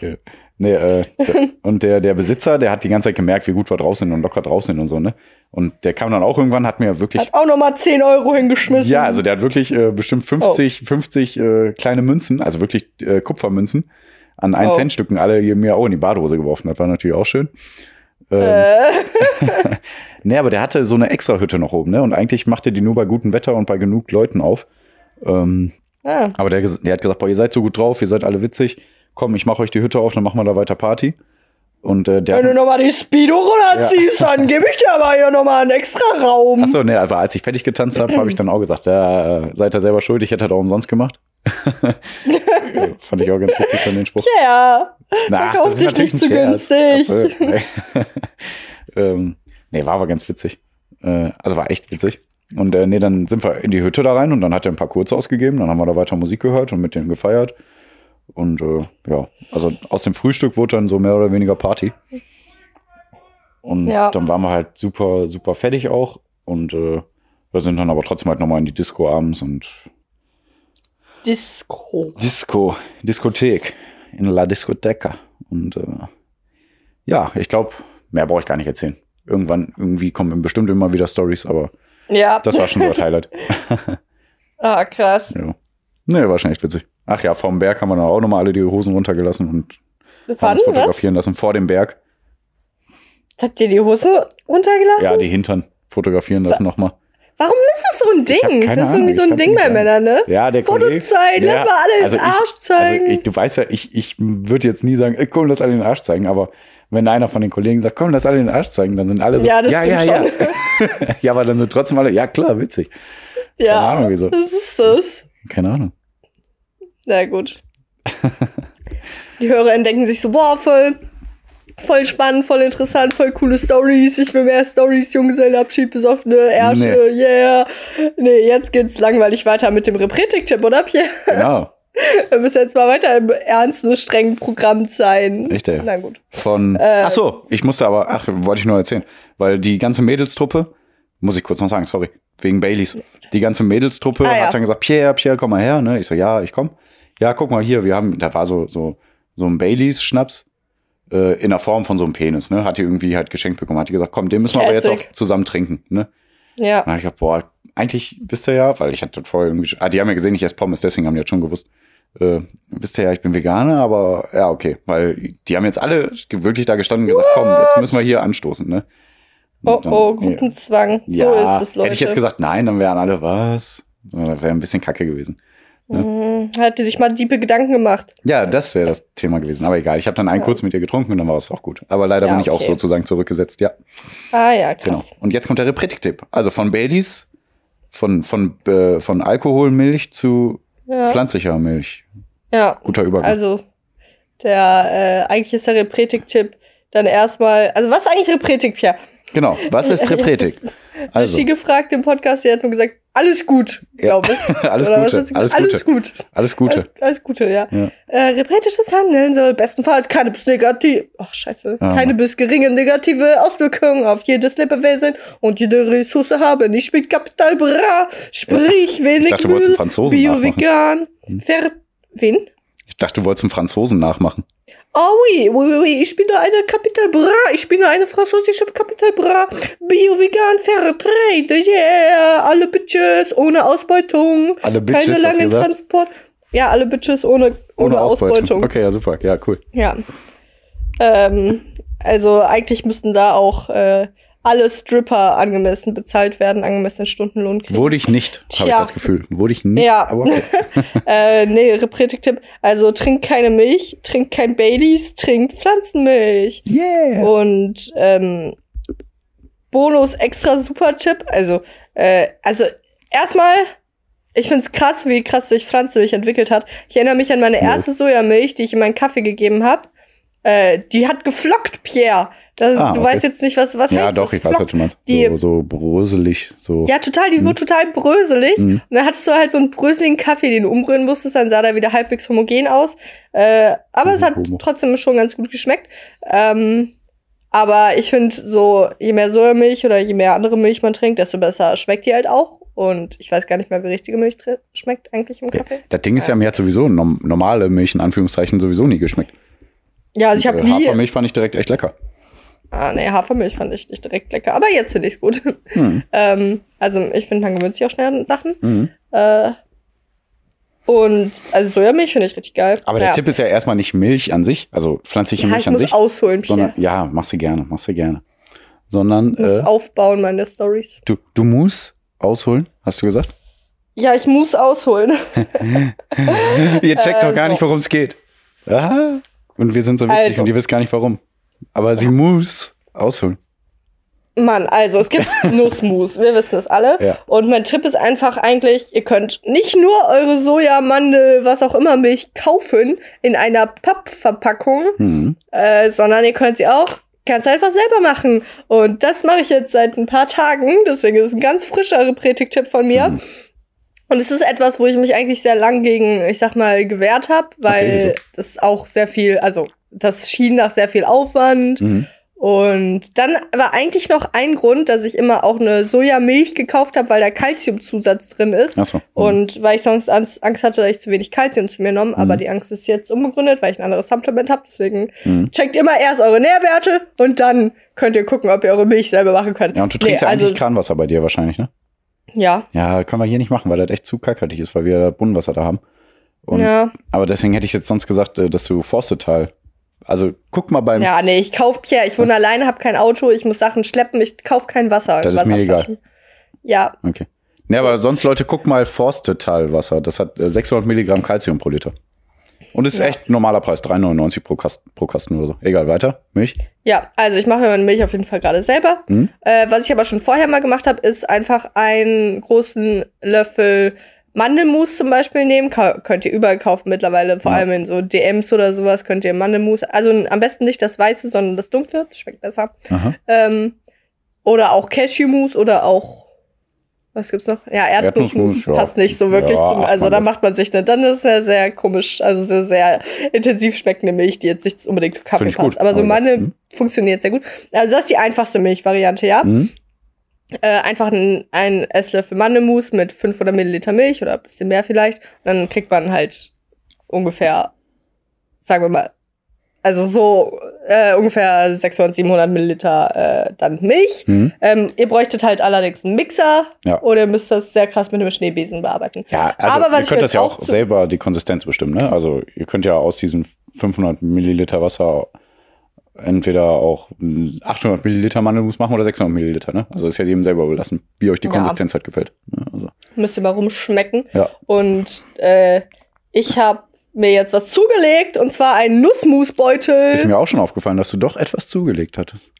Ja. nee, äh, d- und der, der Besitzer, der hat die ganze Zeit gemerkt, wie gut wir drauf sind und locker drauf sind und so, ne? Und der kam dann auch irgendwann, hat mir wirklich. Hat auch nochmal 10 Euro hingeschmissen. Ja, also der hat wirklich äh, bestimmt 50, 50 äh, kleine Münzen, also wirklich äh, Kupfermünzen, an 1 Oh. Cent Stücken alle hier mir auch in die Badehose geworfen. Das war natürlich auch schön. Ähm, äh, [LAUGHS] Nee, aber der hatte so eine extra Hütte noch oben, ne? Und eigentlich macht er die nur bei gutem Wetter und bei genug Leuten auf. Ähm, ah, aber der, der hat gesagt, boah, ihr seid so gut drauf, ihr seid alle witzig. Komm, ich mache euch die Hütte auf, dann machen wir da weiter Party. Und äh, der wenn du nochmal die Speedo runterziehst, dann gebe ich dir aber hier nochmal einen extra Raum. Achso, ne, aber als ich fertig getanzt habe, habe ich dann auch gesagt, ja, äh, seid ihr selber schuld, ich hätte das auch umsonst gemacht. Ja, [LAUGHS] Fand ich auch ganz witzig von den Spruch. Ja, Na, verkauf das ist dich natürlich nicht zu Scherz. günstig. So, nee. [LAUGHS] ähm, nee, war aber ganz witzig. Äh, also war echt witzig. Und äh, nee, dann sind wir in die Hütte da rein und dann hat er ein paar Kurze ausgegeben. Dann haben wir da weiter Musik gehört und mit denen gefeiert. Und äh, ja, also aus dem Frühstück wurde dann so mehr oder weniger Party. Und Ja. dann waren wir halt super, super fertig auch. Und äh, wir sind dann aber trotzdem halt nochmal in die Disco abends und Disco. Disco, Diskothek in La Discoteca. Und äh, ja, ich glaube, mehr brauche ich gar nicht erzählen. Irgendwann, irgendwie kommen bestimmt immer wieder Stories, aber Ja. das war schon so das [LAUGHS] Highlight. Ah, krass. Ja. Nee, war schon echt witzig. Ach ja, vom Berg haben wir dann auch nochmal alle die Hosen runtergelassen und Wann? uns Was? fotografieren lassen. Vor dem Berg. Habt ihr die Hose runtergelassen? Ja, die Hintern fotografieren lassen nochmal. Warum ist das so ein Ding? das ist irgendwie so ein Ding bei. Männern, ne? Ja, der Kollege. Fotozeit, lass mal alle also den Arsch ich, zeigen. Also ich, du weißt ja, ich, ich würde jetzt nie sagen, ey, komm, lass alle den Arsch zeigen, aber wenn einer von den Kollegen sagt, komm, lass alle den Arsch zeigen, dann sind alle so, Ja, das ja, ja, ja. [LAUGHS] ja, aber dann sind trotzdem alle, ja klar, witzig. ja, keine Ahnung, wieso. was ist das? Keine Ahnung. Na gut. die Hörerinnen denken sich so, boah, voll, voll spannend, voll interessant, voll coole Stories. Ich will mehr Stories, Junggesellenabschied, besoffene Ärsche, yeah. Nee, jetzt geht's langweilig weiter mit dem Repretik-Tipp, oder Pierre? Genau. [LAUGHS] Wir müssen jetzt mal weiter im ernsten, strengen Programm sein. Richtig. Na gut. Von, Äh, ach so, ich musste aber, ach, wollte ich nur erzählen, weil die ganze Mädelstruppe, muss ich kurz noch sagen, sorry, wegen Baileys, die ganze Mädelstruppe Ah, ja. hat dann gesagt, Pierre, Pierre, komm mal her, ne? Ich so, ja, ich komm. Ja, guck mal hier, wir haben, da war so, so, so ein Baileys-Schnaps, äh, in der Form von so einem Penis, ne? Hat die irgendwie halt geschenkt bekommen, hat die gesagt, komm, den müssen wir aber jetzt auch zusammen trinken, ne? Ja. Dann hab ich gedacht, boah, eigentlich wisst ihr ja, weil ich hatte vorher irgendwie, ah, die haben ja gesehen, ich esse Pommes, deswegen haben die jetzt schon gewusst, äh, wisst ihr ja, ich bin Veganer, aber ja, okay, weil die haben jetzt alle wirklich da gestanden und gesagt, komm, jetzt müssen wir hier anstoßen, ne? Oh, Und dann- oh, Gruppenzwang. ja, so ist es, Leute. hätte ich jetzt gesagt, nein, dann wären alle, was? Das wäre ein bisschen kacke gewesen. Mhm. Hat die sich mal diepe Gedanken gemacht. Ja, das wäre das Thema gewesen, aber egal. Ich habe dann einen Ja. kurz mit ihr getrunken und dann war es auch gut. Aber leider Ja, bin ich auch okay. sozusagen zurückgesetzt, ja, Ah ja, genau. krass. Und jetzt kommt der Repretik-Tipp. Also von Baileys Von, von, äh, von Alkoholmilch zu Ja. pflanzlicher Milch. ja. Guter Übergang. Also, der, äh, eigentlich ist der Repretik-Tipp dann erstmal, also was ist eigentlich Repretik, Pierre? Genau. Was ist [LAUGHS] Repretik? Also. Sie gefragt im Podcast, sie hat nur gesagt, alles gut, glaube ich. [LAUGHS] alles Gute. Alles gesagt? Gute. Alles gut. Alles Gute. Alles, alles Gute, ja. Ja. Äh, repretisches Handeln soll bestenfalls keine bis negativ, ach scheiße, Ja. keine bis geringe negative Auswirkungen auf jedes Lebewesen und jede Ressource haben. Nicht mit Kapital Bra, sprich wenig dachte, du wolltest einen Franzosen bio, nachmachen. vegan, Hm. ver... Wen? Ich dachte, du wolltest einen Franzosen nachmachen. Oh oui, oui, oui, oui, ich bin nur eine Capital Bra, ich bin nur eine französische Capital Bra, bio, vegan, Fairtrade, yeah, alle Bitches, ohne Ausbeutung, Alle Bitches, keine langen? Transport. Ja, alle Bitches ohne, ohne, Ausbeutung. Okay, ja, super. Ja, cool. Ja. Ähm, also eigentlich müssten da auch äh, alle Stripper angemessen bezahlt werden, angemessenen Stundenlohn kriegen. Wurde ich nicht, habe ich das Gefühl. Wurde ich nicht. Ja. Aber okay. [LAUGHS] äh, nee, Repretik-Tipp. Also trink keine Milch, trink kein Baileys, trink Pflanzenmilch. Yeah. Und ähm, Bonus extra super Tipp. Also, äh, also erstmal, ich find's krass, wie krass sich Pflanzenmilch entwickelt hat. Ich erinnere mich an meine erste Sojamilch, die ich in meinen Kaffee gegeben habe. Äh, die hat geflockt, Pierre. Das, Ah, du okay. weißt jetzt nicht, was, was ja, heißt doch, das? ich weiß, was du meinst. Die- so, so bröselig. So. Ja, total, die wurde total bröselig. Mhm. Und dann hattest du halt so einen bröseligen Kaffee, den du umrühren musstest, dann sah der wieder halbwegs homogen aus. Äh, aber es hat Homo. trotzdem schon ganz gut geschmeckt. Ähm, aber ich finde so, je mehr Sojamilch oder je mehr andere Milch man trinkt, desto besser schmeckt die halt auch. Und ich weiß gar nicht mehr, wie richtige Milch schmeckt eigentlich im Kaffee. Das Ding ist ja, mir hat sowieso normale Milch in Anführungszeichen sowieso nie geschmeckt. Ja, also ich habe Äh, nie. Hafermilch fand ich direkt echt lecker. Ah, nee, Hafermilch fand ich nicht direkt lecker. Aber jetzt finde ich es gut. Hm. [LAUGHS] ähm, also ich finde, man gewöhnt sich auch schnell an Sachen. Mhm. Äh, und also Sojamilch finde ich richtig geil. Aber der ja. Tipp ist ja erstmal nicht Milch an sich, also pflanzliche ja, Milch ich an muss sich, ausholen, Pierre. sondern ja, mach sie gerne, mach sie gerne. Sondern Ich muss äh, aufbauen, meine Stories. du, du musst ausholen, hast du gesagt? Ja, ich muss ausholen. [LAUGHS] Ihr checkt Äh, doch gar so. nicht, worum es geht. Aha. Und wir sind so witzig Also. und ihr wisst gar nicht warum. Aber sie muss ausholen. Mann, also es gibt [LAUGHS] Nussmus, wir wissen es alle. Ja. Und mein Tipp ist einfach eigentlich, ihr könnt nicht nur eure Soja, Mandel, was auch immer Milch kaufen in einer Pappverpackung, Hm. äh, sondern ihr könnt sie auch ganz einfach selber machen. Und das mache ich jetzt seit ein paar Tagen. Deswegen ist es ein ganz frischer Repretik-Tipp von mir. Mhm. Und es ist etwas, wo ich mich eigentlich sehr lang gegen, ich sag mal, gewehrt habe, weil Okay, wieso? das auch sehr viel, also das schien nach sehr viel Aufwand. Mhm. Und dann war eigentlich noch ein Grund, dass ich immer auch eine Sojamilch gekauft habe, weil da Kalziumzusatz drin ist. Achso. Und weil ich sonst Angst Angst hatte, dass ich zu wenig Kalzium zu mir genommen, aber Mhm. die Angst ist jetzt unbegründet, weil ich ein anderes Supplement habe. Deswegen Mhm. checkt immer erst eure Nährwerte und dann könnt ihr gucken, ob ihr eure Milch selber machen könnt. Ja, und du trinkst Nee, ja eigentlich also- Kranwasser bei dir wahrscheinlich, ne? Ja, Ja, können wir hier nicht machen, weil das echt zu kalkhaltig ist, weil wir Brunnenwasser da haben. Und, ja. Aber deswegen hätte ich jetzt sonst gesagt, äh, dass du Forstetal. Also guck mal beim. Ja, nee, ich kauf Pierre, ich wohne alleine, habe kein Auto, ich muss Sachen schleppen, ich kauf kein Wasser. Das ist mir Wasserflaschen. Ja, Okay. Ne, aber sonst, Leute, guck mal Forstetal-Wasser. Das hat äh, 600 Milligramm Calcium pro Liter. Und ist Ja. echt normaler Preis, 3,99 pro Kasten, pro Kasten oder so. Egal, weiter. Milch. Ja, also ich mache mir meine Milch auf jeden Fall gerade selber. Mhm. Äh, was ich aber schon vorher mal gemacht habe, ist einfach einen großen Löffel Mandelmus zum Beispiel nehmen. Könnt ihr überall kaufen mittlerweile, vor Ja. allem in so DMs oder sowas könnt ihr Mandelmus. Also am besten nicht das Weiße, sondern das Dunkle. Das schmeckt besser. Ähm, oder auch Cashewmus oder auch was gibt's noch? Ja, Erdnussmus Erdnussmus, ja. passt nicht so wirklich Ja, zum. Also da macht man sich ne, dann ist es ja sehr komisch, also sehr, sehr intensiv schmeckende Milch, die jetzt nicht unbedingt zu Kaffee passt. gut. Aber so Mandel hm. funktioniert sehr gut. Also das ist die einfachste Milchvariante, ja. Mhm. Äh, einfach ein, ein Esslöffel Mandelmus mit 500 Milliliter Milch oder ein bisschen mehr vielleicht. Und dann kriegt man halt ungefähr, sagen wir mal, also so äh, ungefähr 600, 700 Milliliter äh, dann Milch. Mhm. Ähm, ihr bräuchtet halt allerdings einen Mixer Ja. oder ihr müsst das sehr krass mit einem Schneebesen bearbeiten. Ja, also Aber was ihr könnt das ja auch selber die Konsistenz bestimmen, ne? Also ihr könnt ja aus diesen 500 Milliliter Wasser entweder auch 800 Milliliter Mandelmus machen oder 600 Milliliter, ne? Also ist ja jedem selber überlassen, wie euch die Ja. Konsistenz halt gefällt. Ne? Also, Müsst ihr mal rumschmecken. ja. Und äh, ich habe mir jetzt was zugelegt und zwar einen Nussmusbeutel. Ist mir auch schon aufgefallen, dass du doch etwas zugelegt hattest.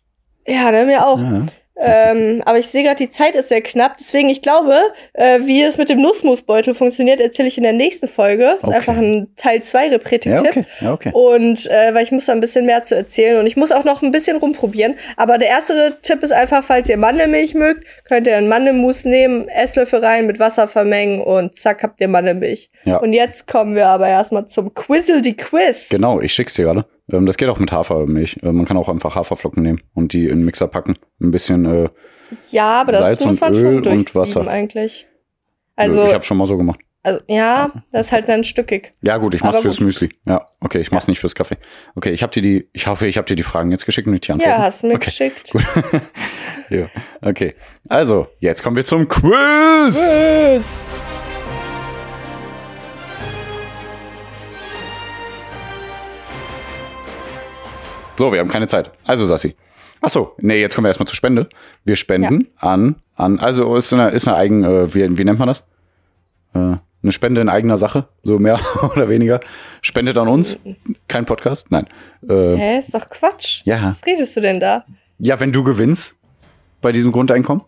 ja, ne, mir auch. Ja. Ähm, aber ich sehe gerade, die Zeit ist sehr knapp. Deswegen, ich glaube, äh, wie es mit dem Nussmusbeutel funktioniert, erzähle ich in der nächsten Folge. Das Okay. ist einfach ein Teil 2 Ja, Repretik-Tipp. okay. Ja, okay. Und äh, weil ich muss da ein bisschen mehr zu erzählen und ich muss auch noch ein bisschen rumprobieren. Aber der erste Tipp ist einfach, falls ihr Mandelmilch mögt, könnt ihr einen Mandelmus nehmen, Esslöffel rein, mit Wasser vermengen und zack, habt ihr Mandelmilch. Ja. Und jetzt kommen wir aber erstmal zum Quizzle die Quiz. Genau, ich schick's dir gerade. Ähm, das geht auch mit Hafermilch. Äh, man kann auch einfach Haferflocken nehmen und die in den Mixer packen. Ein bisschen, äh, Ja, aber das Salz muss und man Öl schon und Wasser. eigentlich. also, ich habe schon mal so gemacht. also, ja, das ist halt dann stückig. Ja, gut, ich mach's Aber fürs gut. Müsli. Ja, okay, ich mach's nicht fürs Kaffee. Okay, ich habe dir die, ich hoffe, ich habe dir die Fragen jetzt geschickt und nicht die Antworten. Ja, hast du mir okay. geschickt. [LAUGHS] ja, okay. Also, jetzt kommen wir zum Quiz. Quiz. So, wir haben keine Zeit. Also, Sassi. Ach so, nee, jetzt kommen wir erstmal zur Spende. Wir spenden an, an, also ist eine, ist eine eigen, äh, wie, wie nennt man das? Äh, eine Spende in eigener Sache, so mehr [LAUGHS] oder weniger. Spendet an uns. Kein Podcast, nein. Äh, Hä, ist doch Quatsch. ja. Was redest du denn da? Ja, wenn du gewinnst bei diesem Grundeinkommen,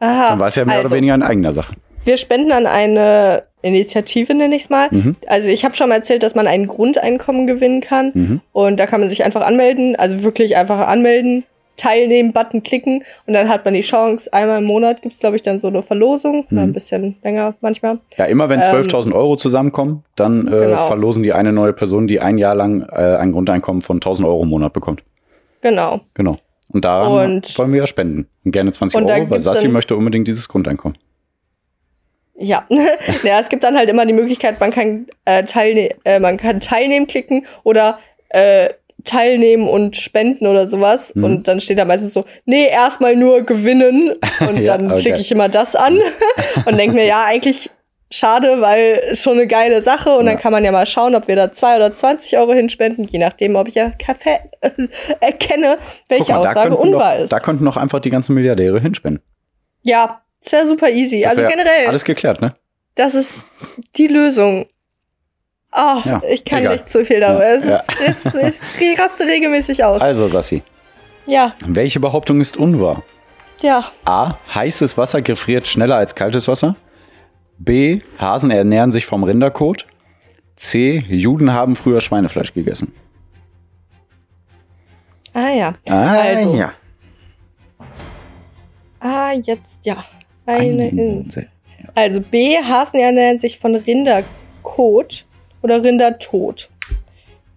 Aha. dann war es ja mehr also, oder weniger in eigener Sache. Wir spenden an eine Initiative, nenne ich es mal. Mhm. Also ich habe schon mal erzählt, dass man ein Grundeinkommen gewinnen kann. Mhm. Und da kann man sich einfach anmelden, also wirklich einfach anmelden, teilnehmen, Button klicken und dann hat man die Chance, einmal im Monat gibt es, glaube ich, dann so eine Verlosung, Mhm. ein bisschen länger manchmal. Ja, immer wenn Ähm, 12.000 Euro zusammenkommen, dann äh, Genau. verlosen die eine neue Person, die ein Jahr lang äh, ein Grundeinkommen von 1.000 Euro im Monat bekommt. Genau. Genau. Und daran Und- wollen wir ja spenden. Und gerne 20 Und da Euro, weil Sassi möchte unbedingt dieses Grundeinkommen. Ja. [LAUGHS] ja, es gibt dann halt immer die Möglichkeit, man kann, äh, teilne äh, man kann teilnehmen klicken oder äh, teilnehmen und spenden oder sowas. Mhm. Und dann steht da meistens so, nee, erstmal nur gewinnen. [LAUGHS] Und Ja, dann okay. klicke ich immer das an [LAUGHS] und denke mir, ja, eigentlich schade, weil ist schon eine geile Sache. Und Ja. dann kann man ja mal schauen, ob wir da 2 oder 20 Euro hinspenden, je nachdem, ob ich ja Kaffee erkenne, welche da Aussage unwahr noch, ist. da könnten noch einfach die ganzen Milliardäre hinspenden. ja, ist ja super easy. Das also generell. Alles geklärt, ne? Das ist die Lösung. Ah, Ja, ich kann egal. nicht zu viel darüber. Ja, es ja. ist, es, es, ich raste regelmäßig aus. Also, Sassi, Ja, welche Behauptung ist unwahr? ja. A. Heißes Wasser gefriert schneller als kaltes Wasser. B. Hasen ernähren sich vom Rinderkot. C. Juden haben früher Schweinefleisch gegessen. Ah ja. Ah, Also. ja. Ah, jetzt ja. Eine Insel. Insel. Also B, Hasen ernähren sich von Rinderkot oder Rindertod.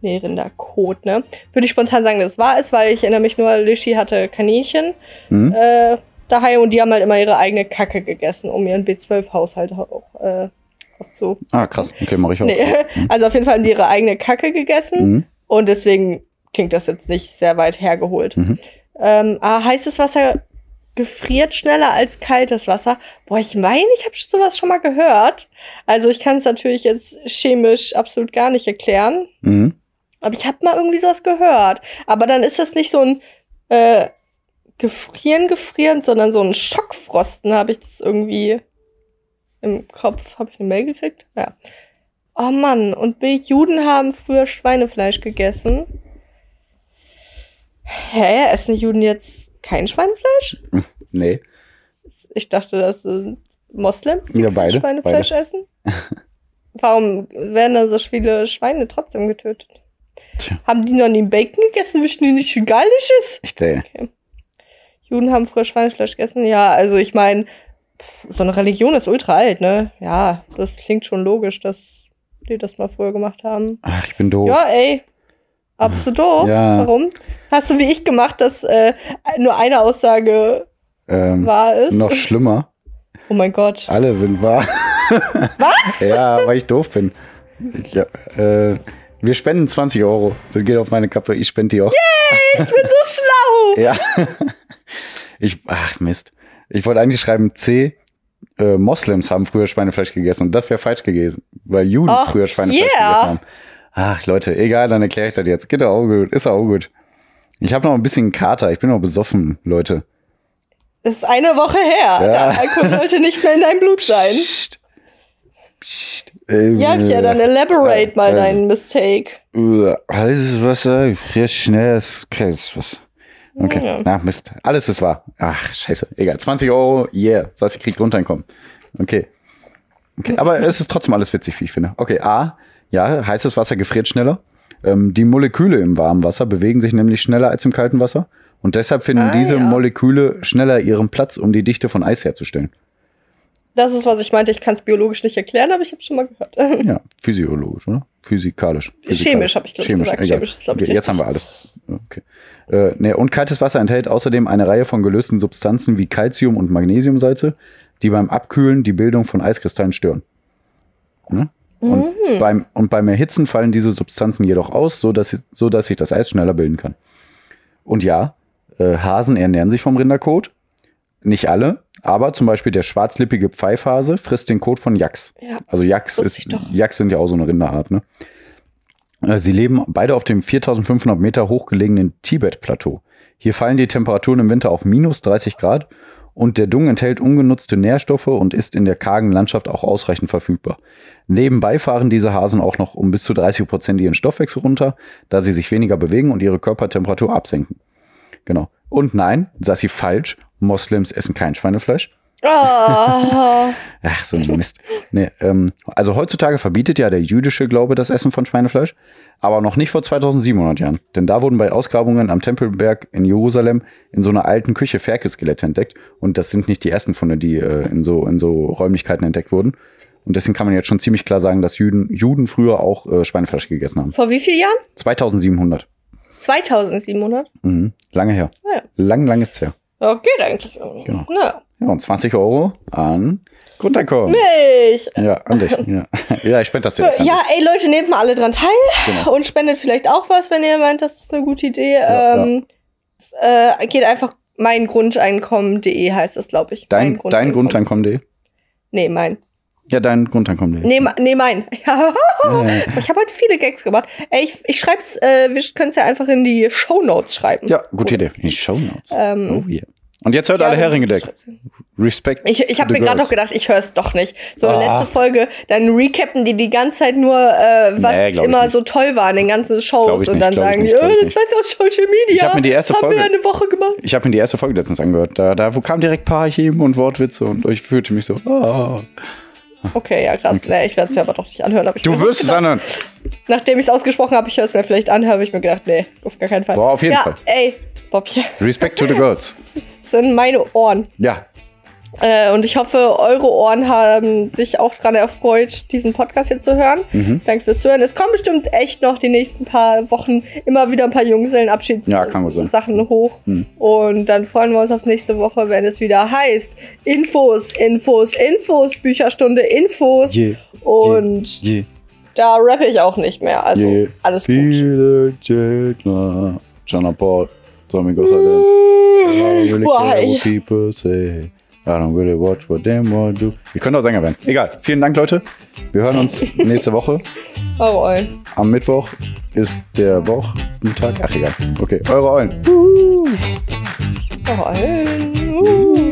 Nee, Rinderkot, ne? Würde ich spontan sagen, dass es wahr ist, weil ich erinnere mich nur, Lischi hatte Kaninchen Hm? äh, daheim und die haben halt immer ihre eigene Kacke gegessen, um ihren B12-Haushalt auch äh, aufzu. Ah, krass. Okay, mache ich auch. Nee. [LAUGHS] Also auf jeden Fall haben die ihre eigene Kacke gegessen. Mhm. Und deswegen klingt das jetzt nicht sehr weit hergeholt. Mhm. Ähm, ah, heißes Wasser gefriert schneller als kaltes Wasser. Boah, ich meine, ich habe sowas schon mal gehört. Also ich kann es natürlich jetzt chemisch absolut gar nicht erklären. Mhm. Aber ich habe mal irgendwie sowas gehört. Aber dann ist das nicht so ein äh, Gefrieren, Gefrieren, sondern so ein Schockfrosten habe ich das irgendwie im Kopf. Habe ich eine Mail gekriegt? Ja. Oh Mann, und Juden haben früher Schweinefleisch gegessen. Hä, essen die Juden jetzt kein Schweinefleisch? Nee. Ich dachte, das sind Moslems, die Ja, beide, Schweinefleisch essen. Warum werden dann so viele Schweine trotzdem getötet? Tja. Haben die noch nie Bacon gegessen? Wissen die nicht, wie geil das ist? Echt, ey. Juden haben früher Schweinefleisch gegessen. Ja, also ich meine, so eine Religion ist ultra alt, ne? Ja, das klingt schon logisch, dass die das mal früher gemacht haben. Ach, ich bin doof. Ja, ey. Absolut doof. Ja. Warum? Hast du wie ich gemacht, dass äh, nur eine Aussage ähm, wahr ist? noch schlimmer. Oh mein Gott. Alle sind wahr. [LAUGHS] Was? ja, weil ich doof bin. Ich, äh, wir spenden 20 Euro. Das geht auf meine Kappe. Ich spende die auch. Ich bin so schlau. [LAUGHS] Ja. Ich, ach Mist. Ich wollte eigentlich schreiben C. Äh, Moslems haben früher Schweinefleisch gegessen und das wäre falsch gewesen, weil Juden Ach, früher Schweinefleisch yeah. gegessen haben. Ach Leute, egal, dann erkläre ich das jetzt. Geht auch gut, ist auch gut. Ich habe noch ein bisschen Kater, ich bin noch besoffen, Leute. Das ist eine Woche her. Ja. Der Alkohol sollte nicht mehr in deinem Blut sein. Psst. Psst. Äh, Ja, Pierre, dann elaborate mal also. deinen Mistake. Äh, Heißes Wasser, frisch schnell, ist kaltes Wasser. Okay. Ja. Na, Mist. Alles ist wahr. Ach, scheiße. Egal. 20 Euro, yeah. Sassi kriegt Grundeinkommen. Okay. Okay. Aber es ist trotzdem alles witzig, wie ich finde. Okay. A. Ja, heißes Wasser gefriert schneller. Ähm, die Moleküle im warmen Wasser bewegen sich nämlich schneller als im kalten Wasser. Und deshalb finden Ah, diese ja. Moleküle schneller ihren Platz, um die Dichte von Eis herzustellen. Das ist, was ich meinte. Ich kann es biologisch nicht erklären, aber ich habe schon mal gehört. [LAUGHS] Ja, physiologisch, oder? Physikalisch. Chemisch habe ich, glaube ich, Chemisch, gesagt. egal. Chemisch ist, glaube ich, okay, jetzt haben wir alles. Okay. Äh, nee, und kaltes Wasser enthält außerdem eine Reihe von gelösten Substanzen wie Calcium und Magnesiumsalze, die beim Abkühlen die Bildung von Eiskristallen stören. Ne? Und, Mhm. beim, und beim Erhitzen fallen diese Substanzen jedoch aus, so dass, sie- so dass sich das Eis schneller bilden kann. Und ja, äh, Hasen ernähren sich vom Rinderkot. Nicht alle, aber zum Beispiel der schwarzlippige Pfeifhase frisst den Kot von Yaks. Ja. Also Yaks, ist. Yaks sind ja auch so eine Rinderart. Ne? Äh, Sie leben beide auf dem 4500 Meter hochgelegenen Tibet-Plateau. Hier fallen die Temperaturen im Winter auf minus 30 Grad und der Dung enthält ungenutzte Nährstoffe und ist in der kargen Landschaft auch ausreichend verfügbar. Nebenbei fahren diese Hasen auch noch um bis zu 30 Prozent ihren Stoffwechsel runter, da sie sich weniger bewegen und ihre Körpertemperatur absenken. Genau. Und nein, Sassi falsch, Moslems essen kein Schweinefleisch. Ah, Ach, so ein Mist. Nee, ähm, also heutzutage verbietet ja der jüdische Glaube das Essen von Schweinefleisch, aber noch nicht vor 2700 Jahren. Denn da wurden bei Ausgrabungen am Tempelberg in Jerusalem in so einer alten Küche Ferkelskelette entdeckt. Und das sind nicht die ersten Funde, die äh, in, so, in so Räumlichkeiten entdeckt wurden. Und deswegen kann man jetzt schon ziemlich klar sagen, dass Juden, Juden früher auch äh, Schweinefleisch gegessen haben. vor wie vielen Jahren? 2700. 2700? Mhm. Lange her. Ah ja. Lang, lang ist's her. Ja, geht eigentlich. Genau. Ja. Ja, und 20 Euro an Grundeinkommen. Mich. Ja, an dich. [LAUGHS] Ja, ja ich spende das direkt. an Ja, ey Leute, nehmt mal alle dran teil Genau. und spendet vielleicht auch was, wenn ihr meint, das ist eine gute Idee. Ja, ähm, Äh, geht einfach meingrundeinkommen.de heißt das, glaube ich. Dein, Mein dein Grundeinkommen.de? Nee, mein. Ja, dein Grundeinkommen.de. Nee, nee mein. [LAUGHS] Ja. Ich habe heute viele Gags gemacht. Ey, ich, ich schreib's, äh, wir können es ja einfach in die Shownotes schreiben. ja, gute. Idee. In die Shownotes. Ähm, oh yeah. Und jetzt hört Ja, alle Heringe Deck. Respekt. Ich, ich habe mir gerade noch gedacht, ich höre es doch nicht. So Ah. letzte Folge, dann recappen die die ganze Zeit nur, äh, was Nee, immer so toll war in den ganzen Shows. und dann sagen die, ich das. Beste aus Social Media. Ich hab mir die erste haben Folge- wir eine Woche gemacht. Ich habe mir die erste Folge letztens angehört. Da, da wo kam direkt Parchim und Wortwitze und ich fühlte mich so. ah. Okay, ja, krass. Nee, ich werde es mir aber doch nicht anhören. Hab ich Du wirst es anhören. Nachdem ich es ausgesprochen habe, ich höre es mir vielleicht an, habe ich mir gedacht, nee, auf gar keinen Fall. Boah, auf jeden ja, Fall. Ey, Bobchen, Respect to the girls. das [LAUGHS] sind meine Ohren. Ja. Äh, und ich hoffe, eure Ohren haben sich auch daran erfreut, diesen Podcast hier zu hören. Mhm. Danke fürs Zuhören. Es kommen bestimmt echt noch die nächsten paar Wochen immer wieder ein paar Ja, kann gut sein. Junggesellenabschiedssachen hoch. Mhm. Und dann freuen wir uns auf nächste Woche, wenn es wieder heißt Infos, Infos, Infos, Bücherstunde, Infos. Yeah. Und Yeah. da rappe ich auch nicht mehr. Also Yeah. alles gut. Viele Paul. Tommy Gossadin. I don't really what people say. I don't really watch what them want do. Ihr könnt auch Sänger werden. Egal. Vielen Dank, Leute. Wir hören uns [LAUGHS] nächste Woche. Eure Eulen. Am Mittwoch ist der Wochentag. Ach, egal. Okay, eure Eulen. Eure Eulen.